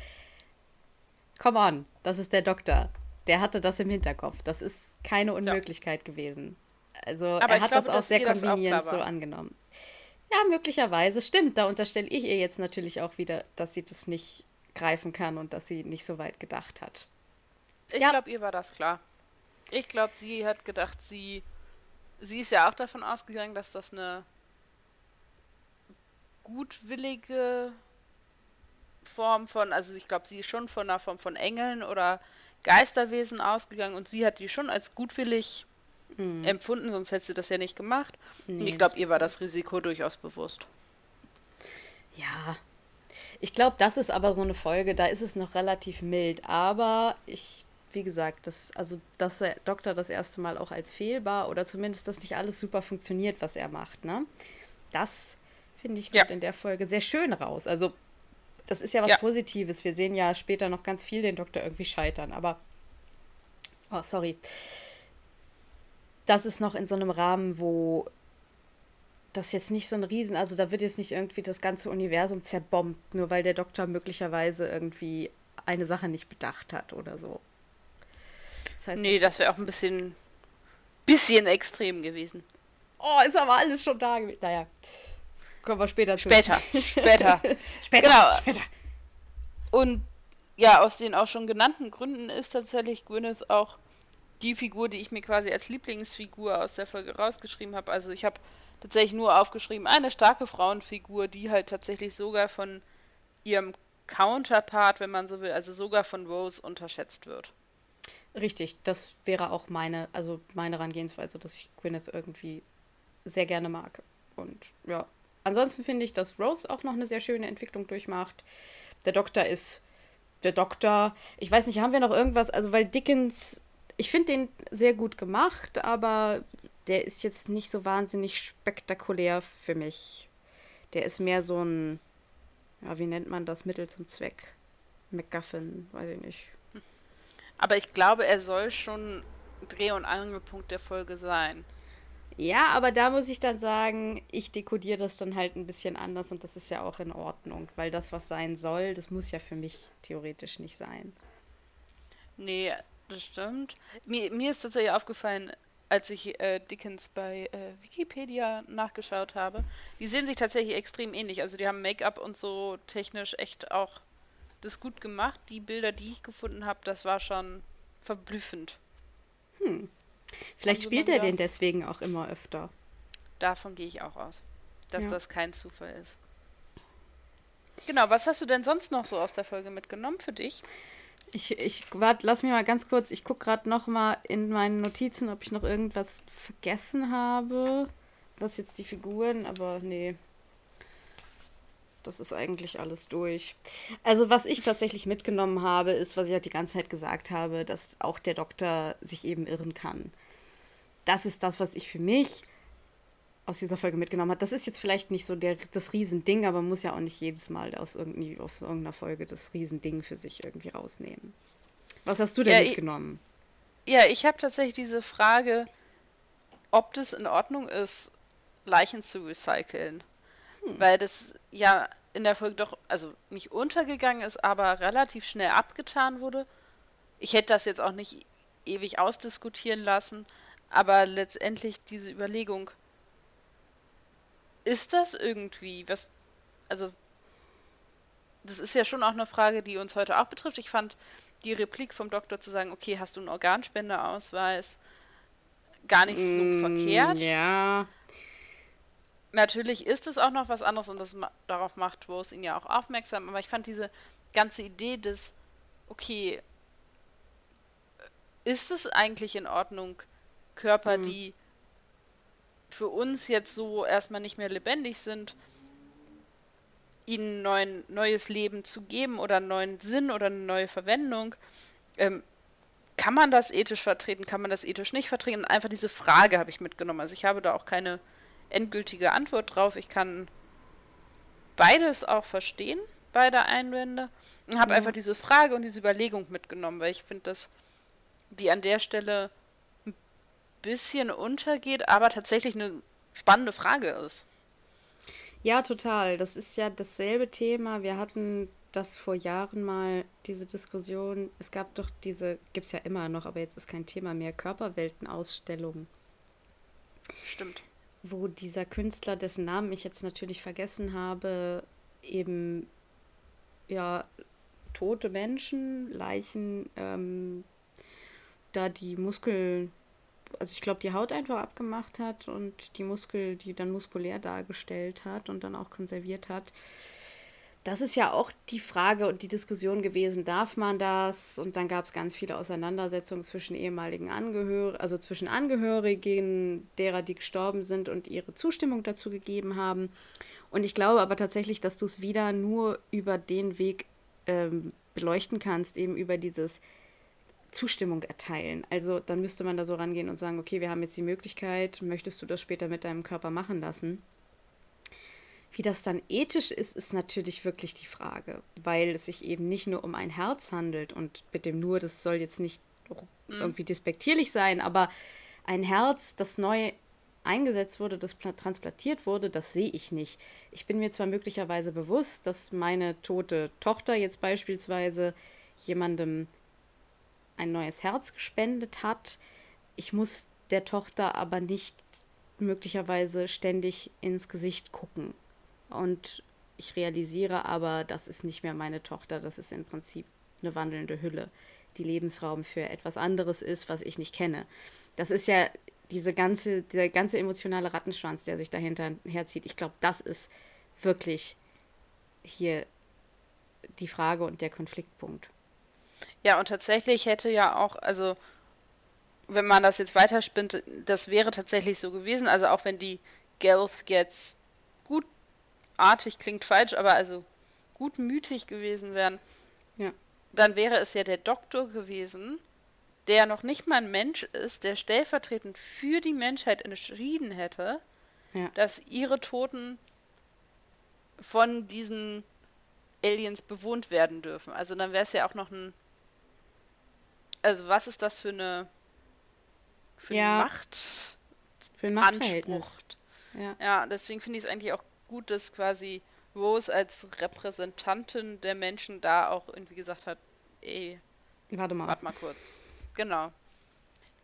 come on, das ist der Doktor. Der hatte das im Hinterkopf. Das ist keine Unmöglichkeit ja. gewesen. Also Aber er hat glaube, das auch sehr konvenient so angenommen. Ja, möglicherweise. Stimmt, da unterstelle ich ihr jetzt natürlich auch wieder, dass sie das nicht greifen kann und dass sie nicht so weit gedacht hat. Ich ja. glaube, ihr war das klar. Ich glaube, sie hat gedacht, sie. Sie ist ja auch davon ausgegangen, dass das eine gutwillige Form von, also ich glaube, sie ist schon von einer Form von Engeln oder Geisterwesen ausgegangen und sie hat die schon als gutwillig mhm. empfunden, sonst hätte sie das ja nicht gemacht. Nee, und ich glaube, ihr war das Risiko durchaus bewusst. Ja. Ich glaube, das ist aber so eine Folge, da ist es noch relativ mild. Aber ich, wie gesagt, das, also dass der Doktor das erste Mal auch als fehlbar oder zumindest, dass nicht alles super funktioniert, was er macht, ne? Das finde ich, kommt ja. in der Folge sehr schön raus. Also, das ist ja was ja. Positives. Wir sehen ja später noch ganz viel den Doktor irgendwie scheitern, aber. Oh, sorry das ist noch in so einem Rahmen, wo das jetzt nicht so ein Riesen, also da wird jetzt nicht irgendwie das ganze Universum zerbombt, nur weil der Doktor möglicherweise irgendwie eine Sache nicht bedacht hat oder so. Das heißt, nee, das wäre auch ein bisschen, bisschen extrem gewesen. Oh, ist aber alles schon da gewesen. Naja, kommen wir später zu. Später, später. später, genau. Später. Und ja, aus den auch schon genannten Gründen ist tatsächlich Gwyneth auch die Figur, die ich mir quasi als Lieblingsfigur aus der Folge rausgeschrieben habe. Also ich habe tatsächlich nur aufgeschrieben, eine starke Frauenfigur, die halt tatsächlich sogar von ihrem Counterpart, wenn man so will, also sogar von Rose unterschätzt wird. Richtig, das wäre auch meine, also meine Herangehensweise, dass ich Gwyneth irgendwie sehr gerne mag. Und ja, ansonsten finde ich, dass Rose auch noch eine sehr schöne Entwicklung durchmacht. Der Doktor ist der Doktor. Ich weiß nicht, haben wir noch irgendwas? Also, weil Dickens, ich finde den sehr gut gemacht, aber der ist jetzt nicht so wahnsinnig spektakulär für mich. Der ist mehr so ein, ja, wie nennt man das, Mittel zum Zweck? MacGuffin, weiß ich nicht. Aber ich glaube, er soll schon Dreh- und Angelpunkt der Folge sein. Ja, aber da muss ich dann sagen, ich dekodiere das dann halt ein bisschen anders und das ist ja auch in Ordnung, weil das, was sein soll, das muss ja für mich theoretisch nicht sein. Nee, das stimmt. Mir, mir ist tatsächlich aufgefallen, als ich äh, Dickens bei äh, Wikipedia nachgeschaut habe, die sehen sich tatsächlich extrem ähnlich. Also die haben Make-up und so technisch echt auch das gut gemacht. Die Bilder, die ich gefunden habe, das war schon verblüffend. Hm. Vielleicht also spielt er den deswegen auch immer öfter. Davon gehe ich auch aus, dass ja. das kein Zufall ist. Genau, was hast du denn sonst noch so aus der Folge mitgenommen für dich? Ich, ich warte, lass mich mal ganz kurz, ich gucke gerade noch mal in meinen Notizen, ob ich noch irgendwas vergessen habe. Das jetzt die Figuren, aber nee. Das ist eigentlich alles durch. Also, was ich tatsächlich mitgenommen habe, ist, was ich halt die ganze Zeit gesagt habe, dass auch der Doktor sich eben irren kann. Das ist das, was ich für mich aus dieser Folge mitgenommen habe. Das ist jetzt vielleicht nicht so der, das Riesending, aber man muss ja auch nicht jedes Mal aus, irgendwie, aus irgendeiner Folge das Riesending für sich irgendwie rausnehmen. Was hast du denn ja, mitgenommen? Ich, ja, ich habe tatsächlich diese Frage, ob das in Ordnung ist, Leichen zu recyceln. Hm. Weil das ja in der Folge doch, also nicht untergegangen ist, aber relativ schnell abgetan wurde. Ich hätte das jetzt auch nicht ewig ausdiskutieren lassen, aber letztendlich diese Überlegung, ist das irgendwie, was, also, das ist ja schon auch eine Frage, die uns heute auch betrifft. Ich fand die Replik vom Doktor zu sagen, okay, hast du einen Organspendeausweis, gar nicht so mm, verkehrt. Ja. Natürlich ist es auch noch was anderes und das, darauf macht Rose ihn ja auch aufmerksam, aber ich fand diese ganze Idee des, okay, ist es eigentlich in Ordnung, Körper, mhm. die für uns jetzt so erstmal nicht mehr lebendig sind, ihnen neuen, neues Leben zu geben oder einen neuen Sinn oder eine neue Verwendung. Ähm, kann man das ethisch vertreten, kann man das ethisch nicht vertreten? Einfach diese Frage habe ich mitgenommen. Also ich habe da auch keine endgültige Antwort drauf. Ich kann beides auch verstehen, beide Einwände. Und habe mhm. einfach diese Frage und diese Überlegung mitgenommen, weil ich finde, dass die an der Stelle ein bisschen untergeht, aber tatsächlich eine spannende Frage ist. Ja, total. Das ist ja dasselbe Thema. Wir hatten das vor Jahren mal, diese Diskussion. Es gab doch diese, gibt es ja immer noch, aber jetzt ist kein Thema mehr, Körperweltenausstellung. Stimmt wo dieser Künstler, dessen Namen ich jetzt natürlich vergessen habe, eben ja tote Menschen, Leichen, ähm, da die Muskeln, also ich glaube, die Haut einfach abgemacht hat und die Muskel, die dann muskulär dargestellt hat und dann auch konserviert hat das ist ja auch die Frage und die Diskussion gewesen, darf man das? Und dann gab es ganz viele Auseinandersetzungen zwischen ehemaligen Angehörigen, also zwischen Angehörigen derer, die gestorben sind und ihre Zustimmung dazu gegeben haben. Und ich glaube aber tatsächlich, dass du es wieder nur über den Weg ähm, beleuchten kannst, eben über dieses Zustimmung erteilen. Also dann müsste man da so rangehen und sagen, okay, wir haben jetzt die Möglichkeit, möchtest du das später mit deinem Körper machen lassen? Wie das dann ethisch ist, ist natürlich wirklich die Frage, weil es sich eben nicht nur um ein Herz handelt und mit dem nur, das soll jetzt nicht mhm. irgendwie despektierlich sein, aber ein Herz, das neu eingesetzt wurde, das transplantiert wurde, das sehe ich nicht. Ich bin mir zwar möglicherweise bewusst, dass meine tote Tochter jetzt beispielsweise jemandem ein neues Herz gespendet hat. Ich muss der Tochter aber nicht möglicherweise ständig ins Gesicht gucken und ich realisiere aber, das ist nicht mehr meine Tochter, das ist im Prinzip eine wandelnde Hülle, die Lebensraum für etwas anderes ist, was ich nicht kenne. Das ist ja diese ganze, der ganze emotionale Rattenschwanz, der sich dahinter herzieht. Ich glaube, das ist wirklich hier die Frage und der Konfliktpunkt. Ja, und tatsächlich hätte ja auch, also wenn man das jetzt weiterspinnt, das wäre tatsächlich so gewesen. Also auch wenn die Gelth jetzt gutartig klingt falsch, aber also gutmütig gewesen wären, ja. dann wäre es ja der Doktor gewesen, der noch nicht mal ein Mensch ist, der stellvertretend für die Menschheit entschieden hätte, ja. dass ihre Toten von diesen Aliens bewohnt werden dürfen. Also dann wäre es ja auch noch ein. Also was ist das für eine für ja. eine Macht? Für ein Machtverhältnis. Ja. ja, deswegen finde ich es eigentlich auch gut, dass quasi Rose als Repräsentantin der Menschen da auch irgendwie gesagt hat, ey, warte mal. Warte mal kurz. Genau.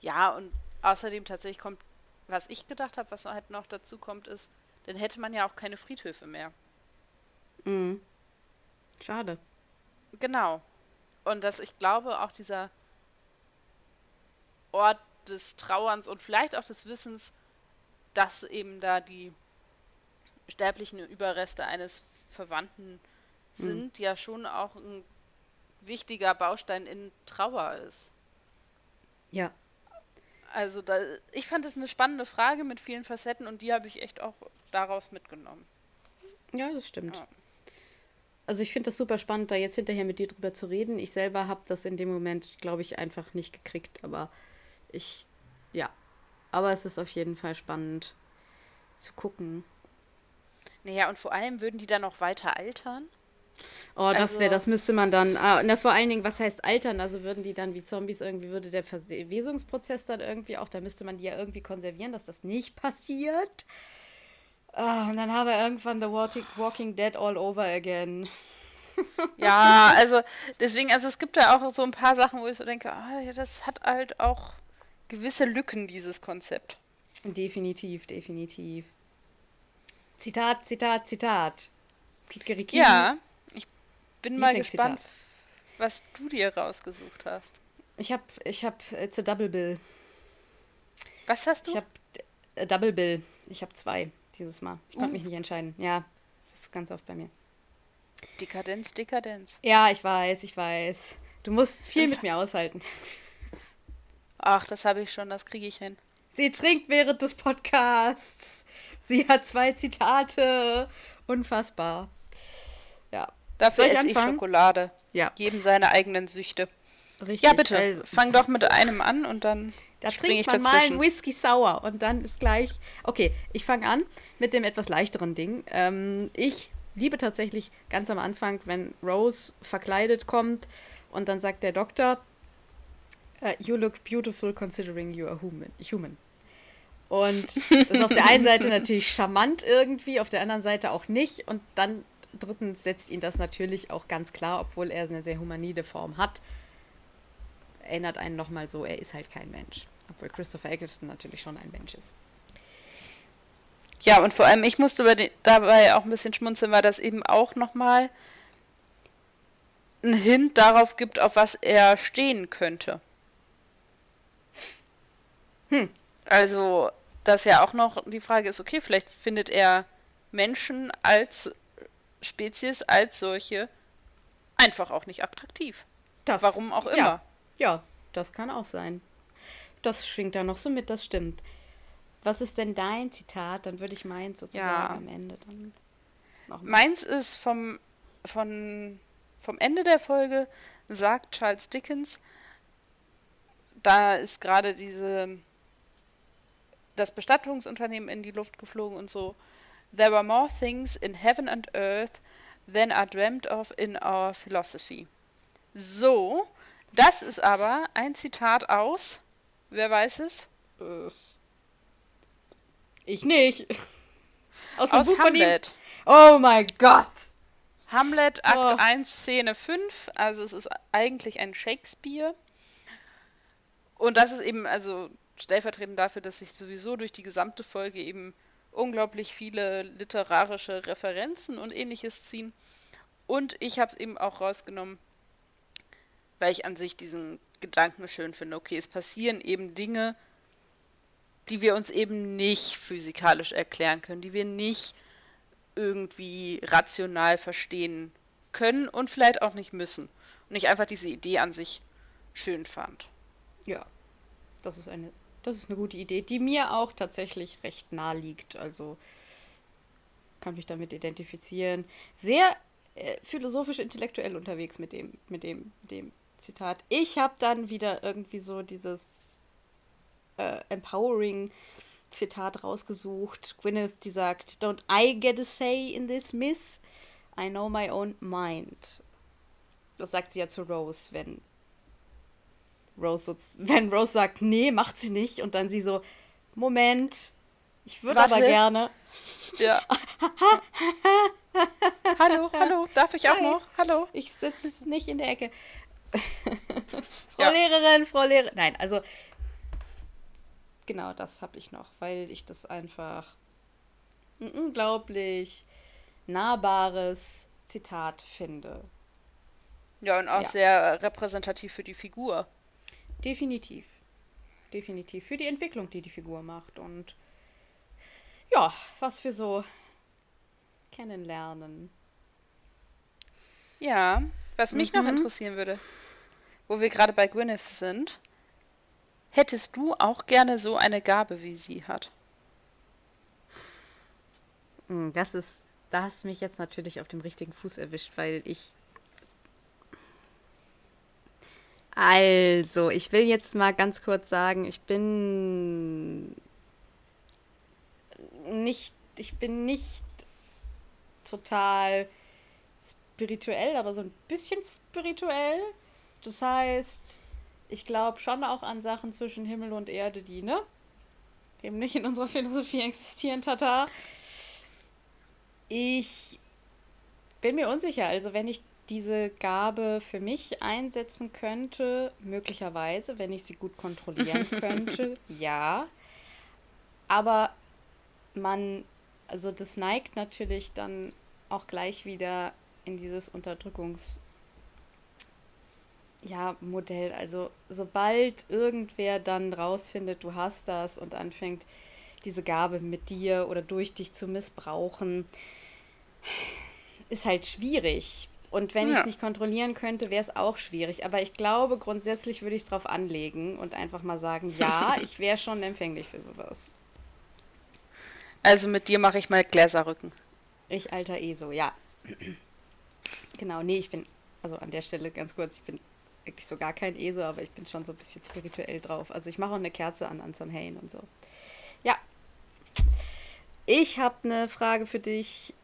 Ja, und außerdem tatsächlich kommt, was ich gedacht habe, was halt noch dazu kommt, ist, dann hätte man ja auch keine Friedhöfe mehr. Mhm. Schade. Genau. Und dass ich glaube, auch dieser Ort des Trauerns und vielleicht auch des Wissens, dass eben da die sterblichen Überreste eines Verwandten mhm. sind, mhm. ja schon auch ein wichtiger Baustein in Trauer ist. Ja. Also da, ich fand es eine spannende Frage mit vielen Facetten und die habe ich echt auch daraus mitgenommen. Ja, das stimmt. Ja. Also ich finde das super spannend, da jetzt hinterher mit dir drüber zu reden. Ich selber habe das in dem Moment, glaube ich, einfach nicht gekriegt, aber ich, ja. Aber es ist auf jeden Fall spannend zu gucken. Naja, und vor allem würden die dann noch weiter altern? Oh, das wäre, also das müsste man dann. Ah, na, vor allen Dingen, was heißt altern? Also würden die dann wie Zombies irgendwie, würde der Verwesungsprozess dann irgendwie auch, da müsste man die ja irgendwie konservieren, dass das nicht passiert. Oh, und dann haben wir irgendwann The Walking Dead all over again. ja, also deswegen, also es gibt da auch so ein paar Sachen, wo ich so denke, ah, ja, das hat halt auch gewisse Lücken, dieses Konzept. Definitiv, definitiv. Zitat, Zitat, Zitat. Kikeriki. Ja, ich bin mal gespannt, was du dir rausgesucht hast. Ich hab, ich hab, it's a Double Bill. Was hast du? Ich hab a Double Bill. Ich hab zwei dieses Mal. Ich konnte uh. mich nicht entscheiden. Ja, das ist ganz oft bei mir. Dekadenz, Dekadenz. Ja, ich weiß, ich weiß. Du musst viel mit mir aushalten. Ach, das habe ich schon, das kriege ich hin. Sie trinkt während des Podcasts. Sie hat zwei Zitate. Unfassbar. Ja. Dafür esse ich Schokolade. Ja. Jedem seine eigenen Süchte. Richtig. Ja, bitte. Also, Fang doch mit einem an und dann. Da trinkt ich man dazwischen. mal einen Whisky Sour und dann ist gleich. Okay, ich fange an mit dem etwas leichteren Ding. Ähm, ich liebe tatsächlich ganz am Anfang, wenn Rose verkleidet kommt und dann sagt der Doktor, uh, You look beautiful considering you are human. human. Und das ist auf der einen Seite natürlich charmant irgendwie, auf der anderen Seite auch nicht. Und dann drittens setzt ihn das natürlich auch ganz klar, obwohl er eine sehr humanide Form hat, erinnert einen nochmal so, er ist halt kein Mensch. Obwohl Christopher Eccleston natürlich schon ein Mensch ist. Ja, und vor allem, ich musste den, dabei auch ein bisschen schmunzeln, weil das eben auch nochmal einen Hint darauf gibt, auf was er stehen könnte. Hm. Also, dass ja auch noch die Frage ist, okay, vielleicht findet er Menschen als Spezies, als solche einfach auch nicht attraktiv. Das, Warum auch immer. Ja, ja, das kann auch sein. Das schwingt da noch so mit, das stimmt. Was ist denn dein Zitat? Dann würde ich meins sozusagen ja. am Ende dann. Meins ist vom, von, vom Ende der Folge, sagt Charles Dickens, da ist gerade diese das Bestattungsunternehmen in die Luft geflogen und so. There are more things in heaven and earth than are dreamt of in our philosophy. So, das ist aber ein Zitat aus, wer weiß es? Ich nicht. Aus, aus Hamlet. Oh mein Gott. Hamlet, Akt oh. 1, Szene 5. Also es ist eigentlich ein Shakespeare. Und das ist eben, also stellvertretend dafür, dass sich sowieso durch die gesamte Folge eben unglaublich viele literarische Referenzen und ähnliches ziehen. Und ich habe es eben auch rausgenommen, weil ich an sich diesen Gedanken schön finde. Okay, es passieren eben Dinge, die wir uns eben nicht physikalisch erklären können, die wir nicht irgendwie rational verstehen können und vielleicht auch nicht müssen. Und ich einfach diese Idee an sich schön fand. Ja, das ist eine, das ist eine gute Idee, die mir auch tatsächlich recht nahe liegt. Also kann mich damit identifizieren. Sehr äh, philosophisch intellektuell unterwegs mit dem, mit dem, mit dem Zitat. Ich habe dann wieder irgendwie so dieses äh, empowering Zitat rausgesucht. Gwyneth, die sagt, Don't I get a say in this, miss? I know my own mind. Das sagt sie ja zu Rose, wenn Rose, wenn Rose sagt, nee, macht sie nicht. Und dann sie so, Moment, ich würde aber gerne. Ja. hallo, hallo, darf ich auch Hi. noch? Hallo. Ich sitze nicht in der Ecke. Frau ja. Lehrerin, Frau Lehrerin. Nein, also genau das habe ich noch, weil ich das einfach ein unglaublich nahbares Zitat finde. Ja, und auch ja. sehr repräsentativ für die Figur. Definitiv. Definitiv. Für die Entwicklung, die die Figur macht. Und ja, was wir so kennenlernen. Ja, was mich mhm. noch interessieren würde, wo wir gerade bei Gwyneth sind, hättest du auch gerne so eine Gabe, wie sie hat? Hm, das ist, da hast mich jetzt natürlich auf dem richtigen Fuß erwischt, weil ich also, ich will jetzt mal ganz kurz sagen, ich bin nicht, ich bin nicht total spirituell, aber so ein bisschen spirituell. Das heißt, ich glaube schon auch an Sachen zwischen Himmel und Erde, die, ne? Eben nicht in unserer Philosophie existieren, tata. Ich bin mir unsicher. Also, wenn ich diese Gabe für mich einsetzen könnte, möglicherweise, wenn ich sie gut kontrollieren könnte, ja. Aber man, also das neigt natürlich dann auch gleich wieder in dieses Unterdrückungs- ja, Modell. Also sobald irgendwer dann rausfindet, du hast das und anfängt, diese Gabe mit dir oder durch dich zu missbrauchen, ist halt schwierig. Und wenn ja. ich es nicht kontrollieren könnte, wäre es auch schwierig. Aber ich glaube, grundsätzlich würde ich es drauf anlegen und einfach mal sagen, ja, ich wäre schon empfänglich für sowas. Also mit dir mache ich mal Gläserrücken. Ich alter ESO, ja. genau, nee, ich bin, also an der Stelle ganz kurz, ich bin wirklich so gar kein ESO, aber ich bin schon so ein bisschen spirituell drauf. Also ich mache auch eine Kerze an an Samhain und so. Ja. Ich habe eine Frage für dich.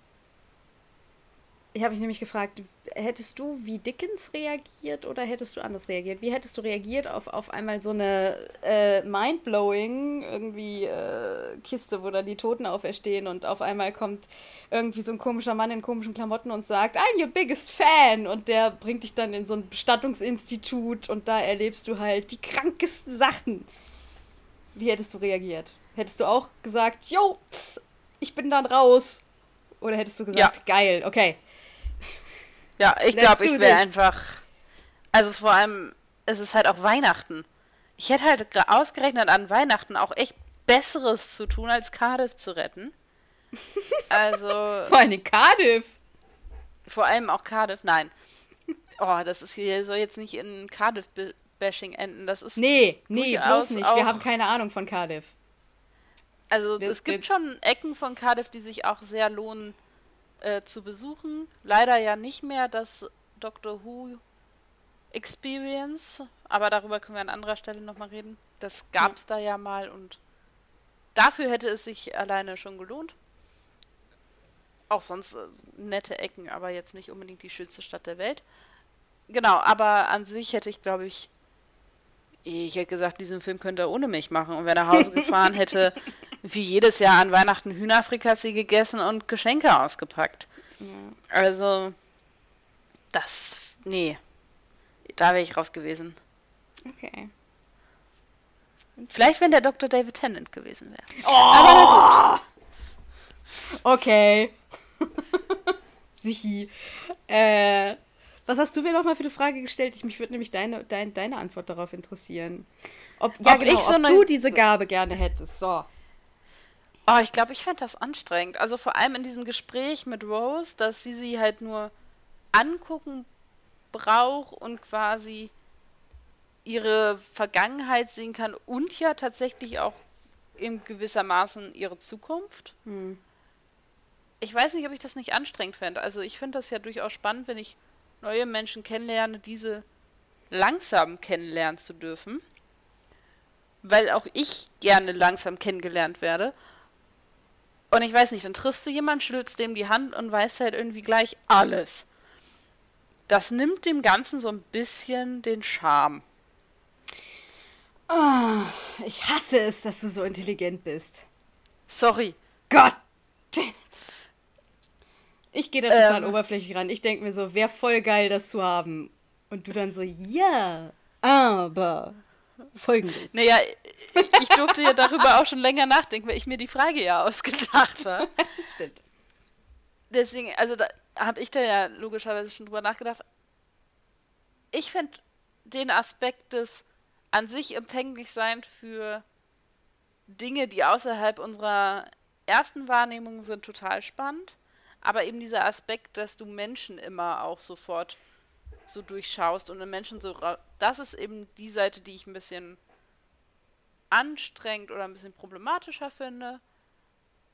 Ich habe mich nämlich gefragt, hättest du wie Dickens reagiert oder hättest du anders reagiert? Wie hättest du reagiert auf, auf einmal so eine äh, mindblowing irgendwie äh, Kiste, wo dann die Toten auferstehen und auf einmal kommt irgendwie so ein komischer Mann in komischen Klamotten und sagt, I'm your biggest fan und der bringt dich dann in so ein Bestattungsinstitut und da erlebst du halt die krankesten Sachen. Wie hättest du reagiert? Hättest du auch gesagt, yo, ich bin dann raus? Oder hättest du gesagt, ja. geil, okay. Ja, ich glaube, ich wäre einfach. Also vor allem, es ist halt auch Weihnachten. Ich hätte halt ausgerechnet an Weihnachten auch echt Besseres zu tun, als Cardiff zu retten. Also. vor allem Cardiff. Vor allem auch Cardiff, nein. Oh, das ist hier, soll jetzt nicht in Cardiff-Bashing enden. Das ist. Nee, nee, bloß nicht. Wir haben keine Ahnung von Cardiff. Also, es gibt schon Ecken von Cardiff, die sich auch sehr lohnen äh, zu besuchen. Leider ja nicht mehr das Doctor Who Experience, aber darüber können wir an anderer Stelle nochmal reden. Das gab es ja. da ja mal und dafür hätte es sich alleine schon gelohnt. Auch sonst äh, nette Ecken, aber jetzt nicht unbedingt die schönste Stadt der Welt. Genau, aber an sich hätte ich, glaube ich, ich hätte gesagt, diesen Film könnte er ohne mich machen. Und wer nach Hause gefahren hätte, wie jedes Jahr an Weihnachten Hühnerfrikassee gegessen und Geschenke ausgepackt. Ja. Also, das, nee. Da wäre ich raus gewesen. Okay. Vielleicht, wenn der Dr. David Tennant gewesen wäre. Oh! Aber Okay. Sichi. Äh, Was hast du mir noch mal für eine Frage gestellt? Ich, mich würde nämlich deine, dein, deine Antwort darauf interessieren. Ob, ja, ob, genau, ich so ob du diese Gabe gerne hättest. So. Oh, ich glaube, ich fände das anstrengend. Also vor allem in diesem Gespräch mit Rose, dass sie sie halt nur angucken braucht und quasi ihre Vergangenheit sehen kann und ja tatsächlich auch in gewissermaßen ihre Zukunft. Hm. Ich weiß nicht, ob ich das nicht anstrengend fände. Also ich finde das ja durchaus spannend, wenn ich neue Menschen kennenlerne, diese langsam kennenlernen zu dürfen. Weil auch ich gerne langsam kennengelernt werde. Und ich weiß nicht, dann triffst du jemanden, schüttelst dem die Hand und weißt halt irgendwie gleich alles. Das nimmt dem Ganzen so ein bisschen den Charme. Oh, ich hasse es, dass du so intelligent bist. Sorry. Gott! Ich gehe da total ähm, oberflächlich ran. Ich denke mir so, wäre voll geil, das zu haben. Und du dann so, ja, aber folgendes. Naja, ich durfte ja darüber auch schon länger nachdenken, weil ich mir die Frage ja ausgedacht habe. Stimmt. Deswegen, also da habe ich da ja logischerweise schon drüber nachgedacht. Ich finde den Aspekt des an sich empfänglich sein für Dinge, die außerhalb unserer ersten Wahrnehmung sind, total spannend. Aber eben dieser Aspekt, dass du Menschen immer auch sofort so durchschaust und in Menschen so. Das ist eben die Seite, die ich ein bisschen anstrengend oder ein bisschen problematischer finde.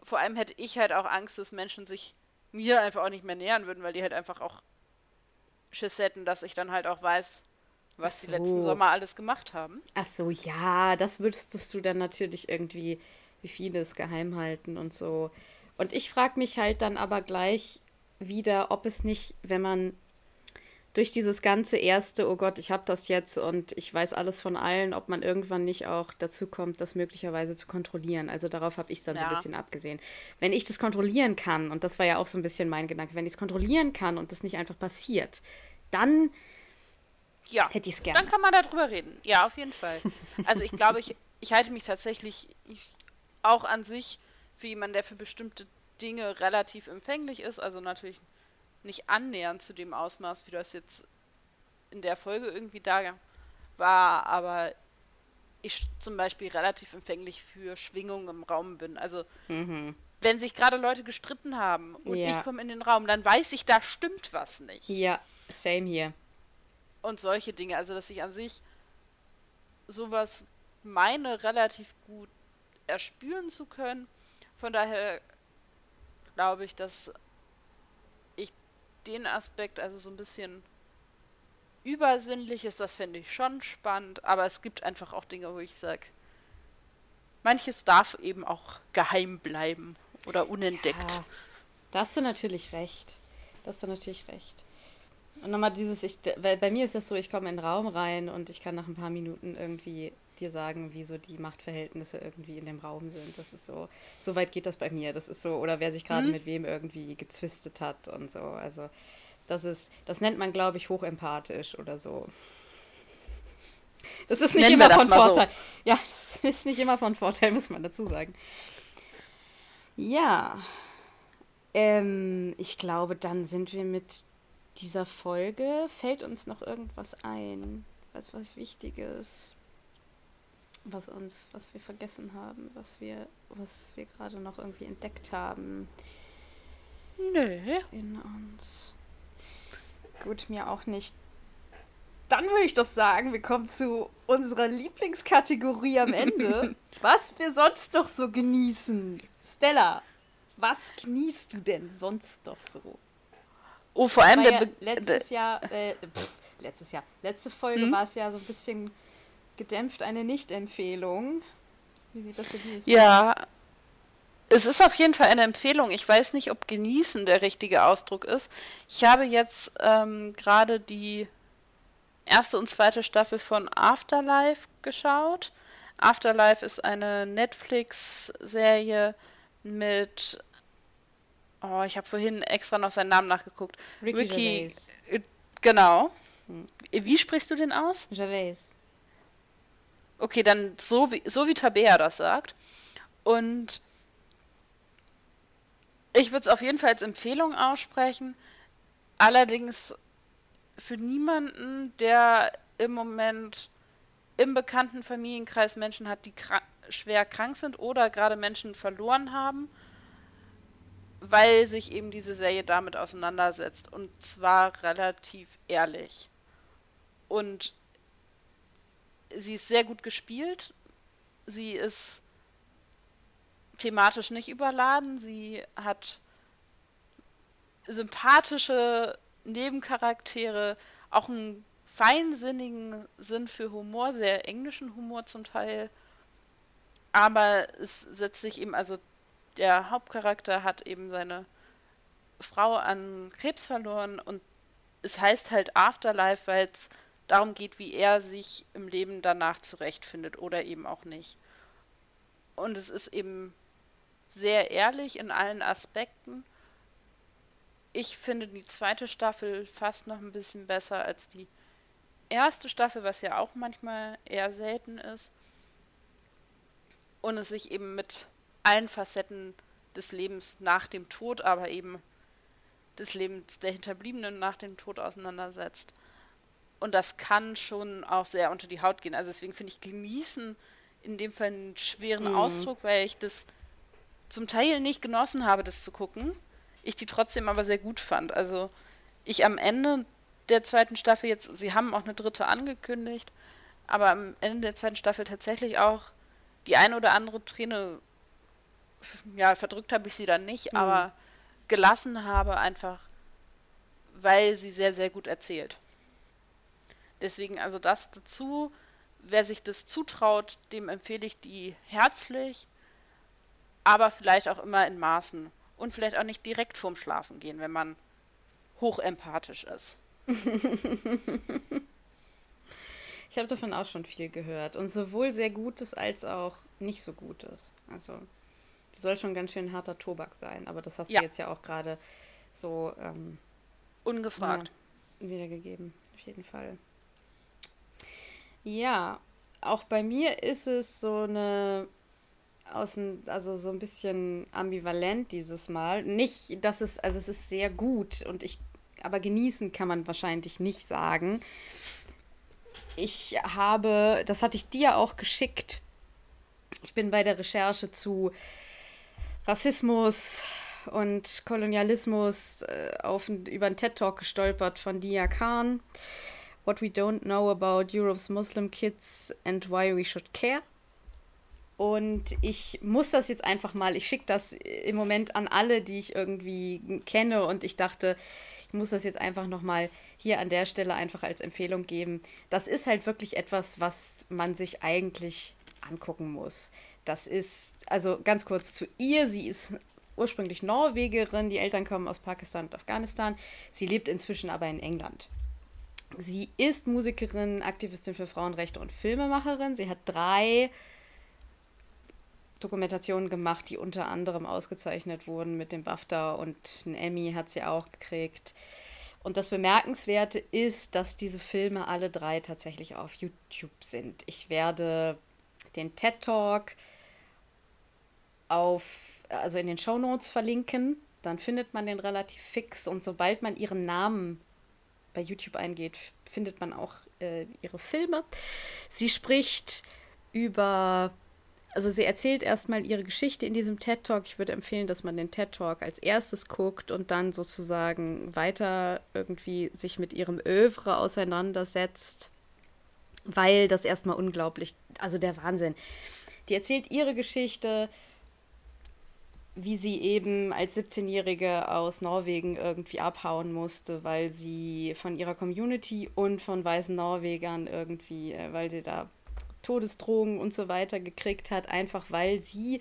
Vor allem hätte ich halt auch Angst, dass Menschen sich mir einfach auch nicht mehr nähern würden, weil die halt einfach auch Schiss hätten, dass ich dann halt auch weiß, was so. die letzten Sommer alles gemacht haben. Ach so, ja, das würdest du dann natürlich irgendwie wie vieles geheim halten und so. Und ich frage mich halt dann aber gleich wieder, ob es nicht, wenn man durch dieses ganze erste, oh Gott, ich habe das jetzt und ich weiß alles von allen, ob man irgendwann nicht auch dazu kommt, das möglicherweise zu kontrollieren. Also darauf habe ich es dann ja. so ein bisschen abgesehen. Wenn ich das kontrollieren kann, und das war ja auch so ein bisschen mein Gedanke, wenn ich es kontrollieren kann und das nicht einfach passiert, dann ja, hätte ich es gerne. Dann kann man darüber reden. Ja, auf jeden Fall. Also ich glaube, ich, ich halte mich tatsächlich auch an sich für jemanden, der für bestimmte Dinge relativ empfänglich ist. Also natürlich nicht annähernd zu dem Ausmaß, wie das jetzt in der Folge irgendwie da war, aber ich zum Beispiel relativ empfänglich für Schwingungen im Raum bin. Also mhm. wenn sich gerade Leute gestritten haben und ja. ich komme in den Raum, dann weiß ich, da stimmt was nicht. Ja, same hier. Und solche Dinge, also dass ich an sich sowas meine, relativ gut erspüren zu können. Von daher glaube ich, dass den Aspekt, also so ein bisschen übersinnliches, das fände ich schon spannend, aber es gibt einfach auch Dinge, wo ich sage, manches darf eben auch geheim bleiben oder unentdeckt. Ja, da hast du natürlich recht. Da hast du natürlich recht. Und nochmal dieses, ich, weil bei mir ist das so, ich komme in den Raum rein und ich kann nach ein paar Minuten irgendwie dir sagen, wie so die Machtverhältnisse irgendwie in dem Raum sind. Das ist so, so weit geht das bei mir. Das ist so, oder wer sich gerade mhm. mit wem irgendwie gezwistet hat und so. Also das ist, das nennt man, glaube ich, hochempathisch oder so. Das ist nicht Nennen immer von Vorteil. So. Ja, das ist nicht immer von Vorteil, muss man dazu sagen. Ja. Ähm, ich glaube, dann sind wir mit dieser Folge. Fällt uns noch irgendwas ein? Was was Wichtiges? Was uns, was wir vergessen haben, was wir, was wir gerade noch irgendwie entdeckt haben. Nö. In uns. Gut, mir auch nicht. Dann würde ich doch sagen, wir kommen zu unserer Lieblingskategorie am Ende. was wir sonst noch so genießen. Stella, was genießt du denn sonst noch so? Oh, vor allem der ja letztes Jahr, äh, pff, letztes Jahr, letzte Folge hm? war es ja so ein bisschen gedämpft eine Nicht-Empfehlung. Wie sieht das für dieses Ja, es ist auf jeden Fall eine Empfehlung. Ich weiß nicht, ob genießen der richtige Ausdruck ist. Ich habe jetzt ähm, gerade die erste und zweite Staffel von Afterlife geschaut. Afterlife ist eine Netflix-Serie mit. Oh, ich habe vorhin extra noch seinen Namen nachgeguckt. Ricky, Ricky äh, Genau. Wie sprichst du den aus? Gervais. Okay, dann so wie, so wie Tabea das sagt. Und ich würde es auf jeden Fall als Empfehlung aussprechen. Allerdings für niemanden, der im Moment im bekannten Familienkreis Menschen hat, die krank, schwer krank sind oder gerade Menschen verloren haben, weil sich eben diese Serie damit auseinandersetzt. Und zwar relativ ehrlich. Und sie ist sehr gut gespielt. Sie ist thematisch nicht überladen. Sie hat sympathische Nebencharaktere, auch einen feinsinnigen Sinn für Humor, sehr englischen Humor zum Teil. Aber es setzt sich eben, also der Hauptcharakter hat eben seine Frau an Krebs verloren und es heißt halt Afterlife, weil es darum geht, wie er sich im Leben danach zurechtfindet oder eben auch nicht. Und es ist eben sehr ehrlich in allen Aspekten. Ich finde die zweite Staffel fast noch ein bisschen besser als die erste Staffel, was ja auch manchmal eher selten ist. Und es sich eben mit allen Facetten des Lebens nach dem Tod, aber eben des Lebens der Hinterbliebenen nach dem Tod auseinandersetzt. Und das kann schon auch sehr unter die Haut gehen. Also deswegen finde ich genießen in dem Fall einen schweren mhm. Ausdruck, weil ich das zum Teil nicht genossen habe, das zu gucken. Ich die trotzdem aber sehr gut fand. Also ich am Ende der zweiten Staffel jetzt, sie haben auch eine dritte angekündigt, aber am Ende der zweiten Staffel tatsächlich auch die eine oder andere Träne, ja, verdrückt habe ich sie dann nicht, mhm. aber gelassen habe einfach, weil sie sehr, sehr gut erzählt. Deswegen also das dazu. Wer sich das zutraut, dem empfehle ich die herzlich aber vielleicht auch immer in Maßen und vielleicht auch nicht direkt vorm Schlafen gehen, wenn man hochempathisch ist. ich habe davon auch schon viel gehört und sowohl sehr Gutes als auch nicht so Gutes. Also, die soll schon ganz schön harter Tobak sein, aber das hast ja. du jetzt ja auch gerade so ähm, ungefragt ja, wiedergegeben, auf jeden Fall. Ja, auch bei mir ist es so eine außen, also so ein bisschen ambivalent dieses Mal. Nicht, dass es, also es ist sehr gut und ich, aber genießen kann man wahrscheinlich nicht sagen. Ich habe, das hatte ich dir auch geschickt. Ich bin bei der Recherche zu Rassismus und Kolonialismus äh, auf, über einen TED-Talk gestolpert von Dia Khan. What we don't know about Europe's Muslim kids and why we should care. Und ich muss das jetzt einfach mal, ich schicke das im Moment an alle, die ich irgendwie kenne. Und ich dachte, ich muss das jetzt einfach nochmal hier an der Stelle einfach als Empfehlung geben. Das ist halt wirklich etwas, was man sich eigentlich angucken muss. Das ist, also ganz kurz zu ihr, sie ist ursprünglich Norwegerin, die Eltern kommen aus Pakistan und Afghanistan. Sie lebt inzwischen aber in England. Sie ist Musikerin, Aktivistin für Frauenrechte und Filmemacherin. Sie hat drei Dokumentationen gemacht, die unter anderem ausgezeichnet wurden mit dem BAFTA und ein Emmy hat sie auch gekriegt. Und das Bemerkenswerte ist, dass diese Filme alle drei tatsächlich auf YouTube sind. Ich werde den TED Talk auf, also in den Show Notes verlinken. Dann findet man den relativ fix und sobald man ihren Namen bei YouTube eingeht, findet man auch äh, ihre Filme. Sie spricht über also sie erzählt erstmal ihre Geschichte in diesem TED Talk. Ich würde empfehlen, dass man den TED Talk als erstes guckt und dann sozusagen weiter irgendwie sich mit ihrem Övre auseinandersetzt, weil das erstmal unglaublich, also der Wahnsinn. Die erzählt ihre Geschichte, wie sie eben als 17-Jährige aus Norwegen irgendwie abhauen musste, weil sie von ihrer Community und von weißen Norwegern irgendwie, äh, weil sie da Todesdrohungen und so weiter gekriegt hat, einfach weil sie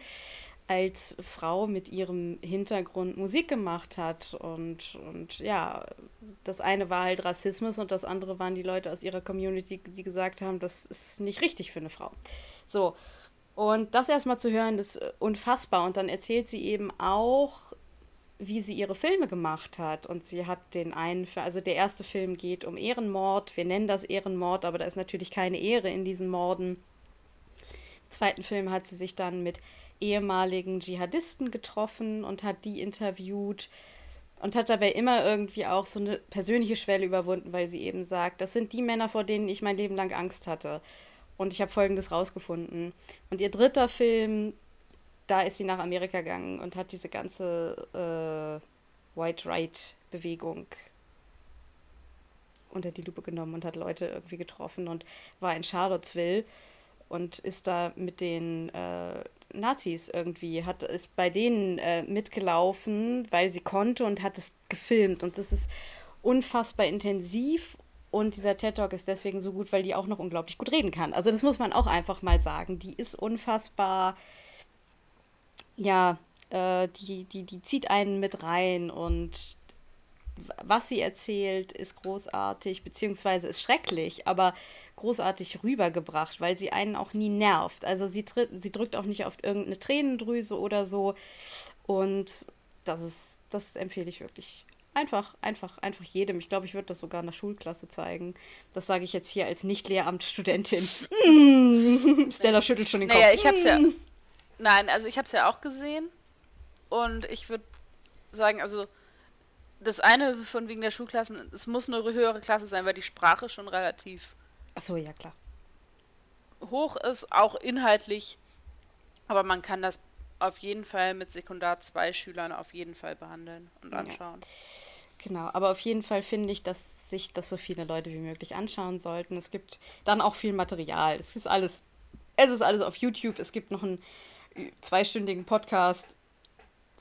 als Frau mit ihrem Hintergrund Musik gemacht hat. Und, und ja, das eine war halt Rassismus und das andere waren die Leute aus ihrer Community, die gesagt haben, das ist nicht richtig für eine Frau. So. Und das erstmal zu hören, ist unfassbar. Und dann erzählt sie eben auch wie sie ihre Filme gemacht hat. Und sie hat den einen, also der erste Film geht um Ehrenmord. Wir nennen das Ehrenmord, aber da ist natürlich keine Ehre in diesen Morden. Im zweiten Film hat sie sich dann mit ehemaligen Dschihadisten getroffen und hat die interviewt. und hat dabei immer irgendwie auch so eine persönliche Schwelle überwunden, weil sie eben sagt, das sind die Männer, vor denen ich mein Leben lang Angst hatte. Und ich habe Folgendes rausgefunden. Und ihr dritter Film, da ist sie nach Amerika gegangen und hat diese ganze äh, White Right-Bewegung unter die Lupe genommen und hat Leute irgendwie getroffen und war in Charlottesville und ist da mit den äh, Nazis irgendwie, hat ist bei denen äh, mitgelaufen, weil sie konnte und hat es gefilmt. Und das ist unfassbar intensiv. Und dieser TED Talk ist deswegen so gut, weil die auch noch unglaublich gut reden kann. Also das muss man auch einfach mal sagen. Die ist unfassbar, ja, äh, die, die, die zieht einen mit rein und was sie erzählt, ist großartig, beziehungsweise ist schrecklich, aber großartig rübergebracht, weil sie einen auch nie nervt. Also sie, tritt, sie drückt auch nicht auf irgendeine Tränendrüse oder so. Und das ist, das empfehle ich wirklich. Einfach, einfach, einfach jedem. Ich glaube, ich würde das sogar in der Schulklasse zeigen. Das sage ich jetzt hier als Nicht-Lehramtsstudentin. Stella schüttelt schon den Kopf. Naja, ich habe es ja. Nein, also ich habe es ja auch gesehen. Und ich würde sagen, also das eine von wegen der Schulklassen, es muss eine höhere Klasse sein, weil die Sprache schon relativ Achso, ja klar. hoch ist, auch inhaltlich. Aber man kann das auf jeden Fall mit Sekundar 2 Schülern auf jeden Fall behandeln und anschauen. Ja. Genau, aber auf jeden Fall finde ich, dass sich das so viele Leute wie möglich anschauen sollten. Es gibt dann auch viel Material. Es ist alles, es ist alles auf YouTube. Es gibt noch einen zweistündigen Podcast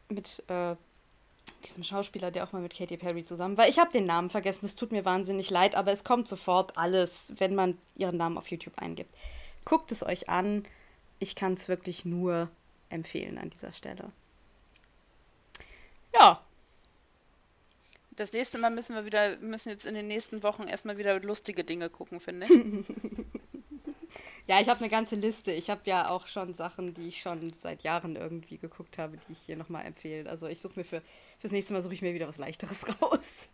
mit äh, diesem Schauspieler, der auch mal mit Katy Perry zusammen war. Ich habe den Namen vergessen, es tut mir wahnsinnig leid, aber es kommt sofort alles, wenn man ihren Namen auf YouTube eingibt. Guckt es euch an. Ich kann es wirklich nur empfehlen an dieser Stelle. Ja. Das nächste Mal müssen wir wieder, müssen jetzt in den nächsten Wochen erstmal wieder lustige Dinge gucken, finde ich. Ja, ich habe eine ganze Liste. Ich habe ja auch schon Sachen, die ich schon seit Jahren irgendwie geguckt habe, die ich hier nochmal empfehle. Also ich suche mir für fürs nächste Mal suche ich mir wieder was leichteres raus.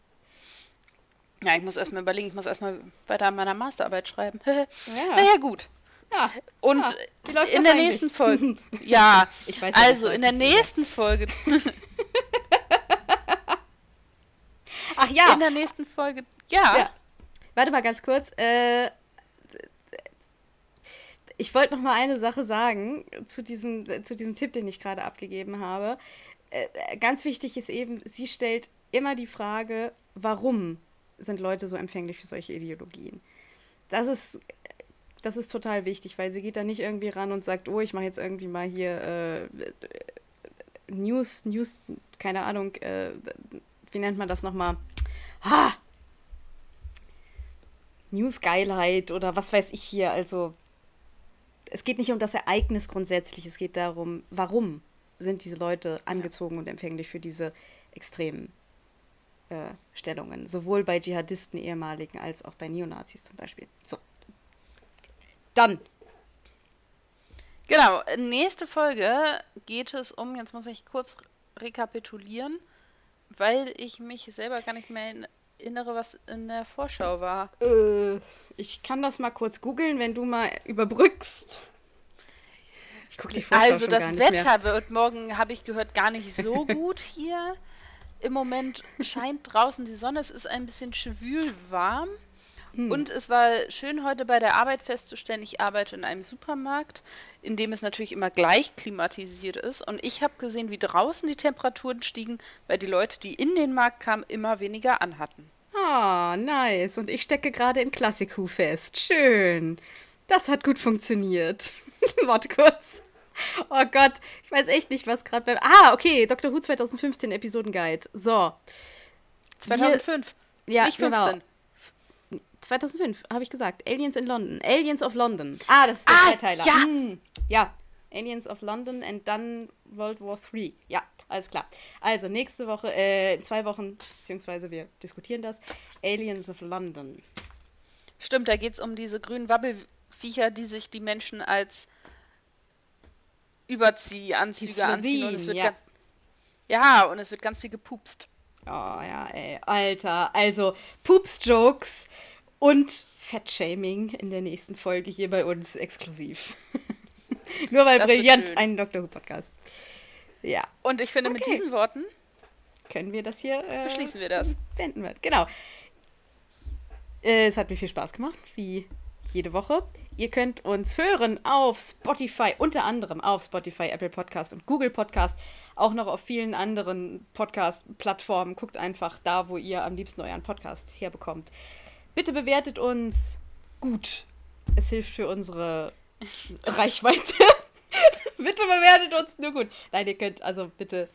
Ja, ich muss erstmal überlegen, ich muss erstmal weiter an meiner Masterarbeit schreiben. ja. Naja, gut. Ja. Und ja, in der eigentlich? nächsten Folge. ja, ich weiß also in der nächsten Folge. Ach ja. In der nächsten Folge. Ja. ja. Warte mal ganz kurz. Äh, ich wollte noch mal eine Sache sagen zu diesem, zu diesem Tipp, den ich gerade abgegeben habe. Äh, ganz wichtig ist eben, sie stellt immer die Frage, warum sind Leute so empfänglich für solche Ideologien? Das ist, das ist total wichtig, weil sie geht da nicht irgendwie ran und sagt, oh, ich mache jetzt irgendwie mal hier äh, News, News, keine Ahnung, äh, wie nennt man das nochmal? Ha! News-Geilheit oder was weiß ich hier, also es geht nicht um das Ereignis grundsätzlich, es geht darum, warum sind diese Leute angezogen ja. und empfänglich für diese extremen äh, Stellungen. Sowohl bei Dschihadisten ehemaligen als auch bei Neonazis zum Beispiel. So. Dann. Genau, nächste Folge geht es um, jetzt muss ich kurz rekapitulieren, weil ich mich selber gar nicht mehr erinnere, was in der Vorschau war. Äh, ich kann das mal kurz googeln, wenn du mal überbrückst. Ich gucke die Vorschau Also das Wetter mehr. wird morgen, habe ich gehört, gar nicht so gut hier. Im Moment scheint draußen die Sonne, es ist ein bisschen schwül warm. Hm. Und es war schön heute bei der Arbeit festzustellen, ich arbeite in einem Supermarkt, in dem es natürlich immer gleich klimatisiert ist. Und ich habe gesehen, wie draußen die Temperaturen stiegen, weil die Leute, die in den Markt kamen, immer weniger anhatten. Ah, nice. Und ich stecke gerade in Klassiku fest. Schön. Das hat gut funktioniert. Warte kurz. Oh Gott, ich weiß echt nicht, was gerade beim. Ah, okay, Dr. Who 2015 Episodenguide. So. 2005. Wir, ja, nicht 15. Genau. 2005, habe ich gesagt. Aliens in London. Aliens of London. Ah, das ist der ah, Dreiteiler. Ja. Hm. ja. Aliens of London and dann World War 3. Ja, alles klar. Also, nächste Woche, äh, in zwei Wochen, beziehungsweise wir diskutieren das. Aliens of London. Stimmt, da geht es um diese grünen Wabbelviecher, die sich die Menschen als Überziehanzüge anziehen und es wird ja. ja, und es wird ganz viel gepupst. Oh ja, ey, Alter. Also, Pups-Jokes und Fettshaming in der nächsten Folge hier bei uns exklusiv. Nur weil das brillant ein Dr. Who Podcast. Ja. Und ich finde, okay. mit diesen Worten können wir das hier. Äh, Beschließen wir das. Beenden wir. Genau. Äh, es hat mir viel Spaß gemacht, wie jede Woche. Ihr könnt uns hören auf Spotify, unter anderem auf Spotify, Apple Podcast und Google Podcast. Auch noch auf vielen anderen Podcast-Plattformen. Guckt einfach da, wo ihr am liebsten euren Podcast herbekommt. Bitte bewertet uns gut. Es hilft für unsere Reichweite. bitte bewertet uns nur gut. Nein, ihr könnt, also bitte,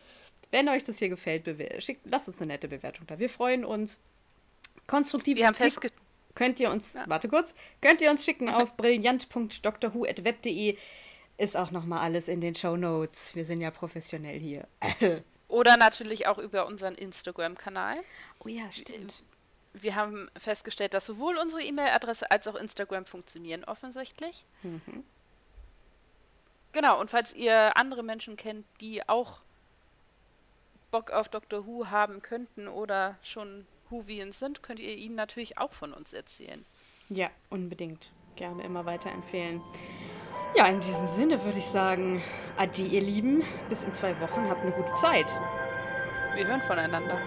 wenn euch das hier gefällt, schickt, lasst uns eine nette Bewertung da. Wir freuen uns. Konstruktiv. Wir haben festgestellt könnt ihr uns, ja. warte kurz, könnt ihr uns schicken auf brillant.drhu.web.de. Ist auch nochmal alles in den Show Notes. Wir sind ja professionell hier. Oder natürlich auch über unseren Instagram-Kanal. Oh ja, stimmt. Wir haben festgestellt, dass sowohl unsere E-Mail-Adresse als auch Instagram funktionieren offensichtlich. Mhm. Genau, und falls ihr andere Menschen kennt, die auch Bock auf Doctor Who haben könnten oder schon Whovians sind, könnt ihr ihnen natürlich auch von uns erzählen. Ja, unbedingt. Gerne immer weiterempfehlen. Ja, in diesem Sinne würde ich sagen, adi ihr Lieben, bis in zwei Wochen, habt eine gute Zeit. Wir hören voneinander.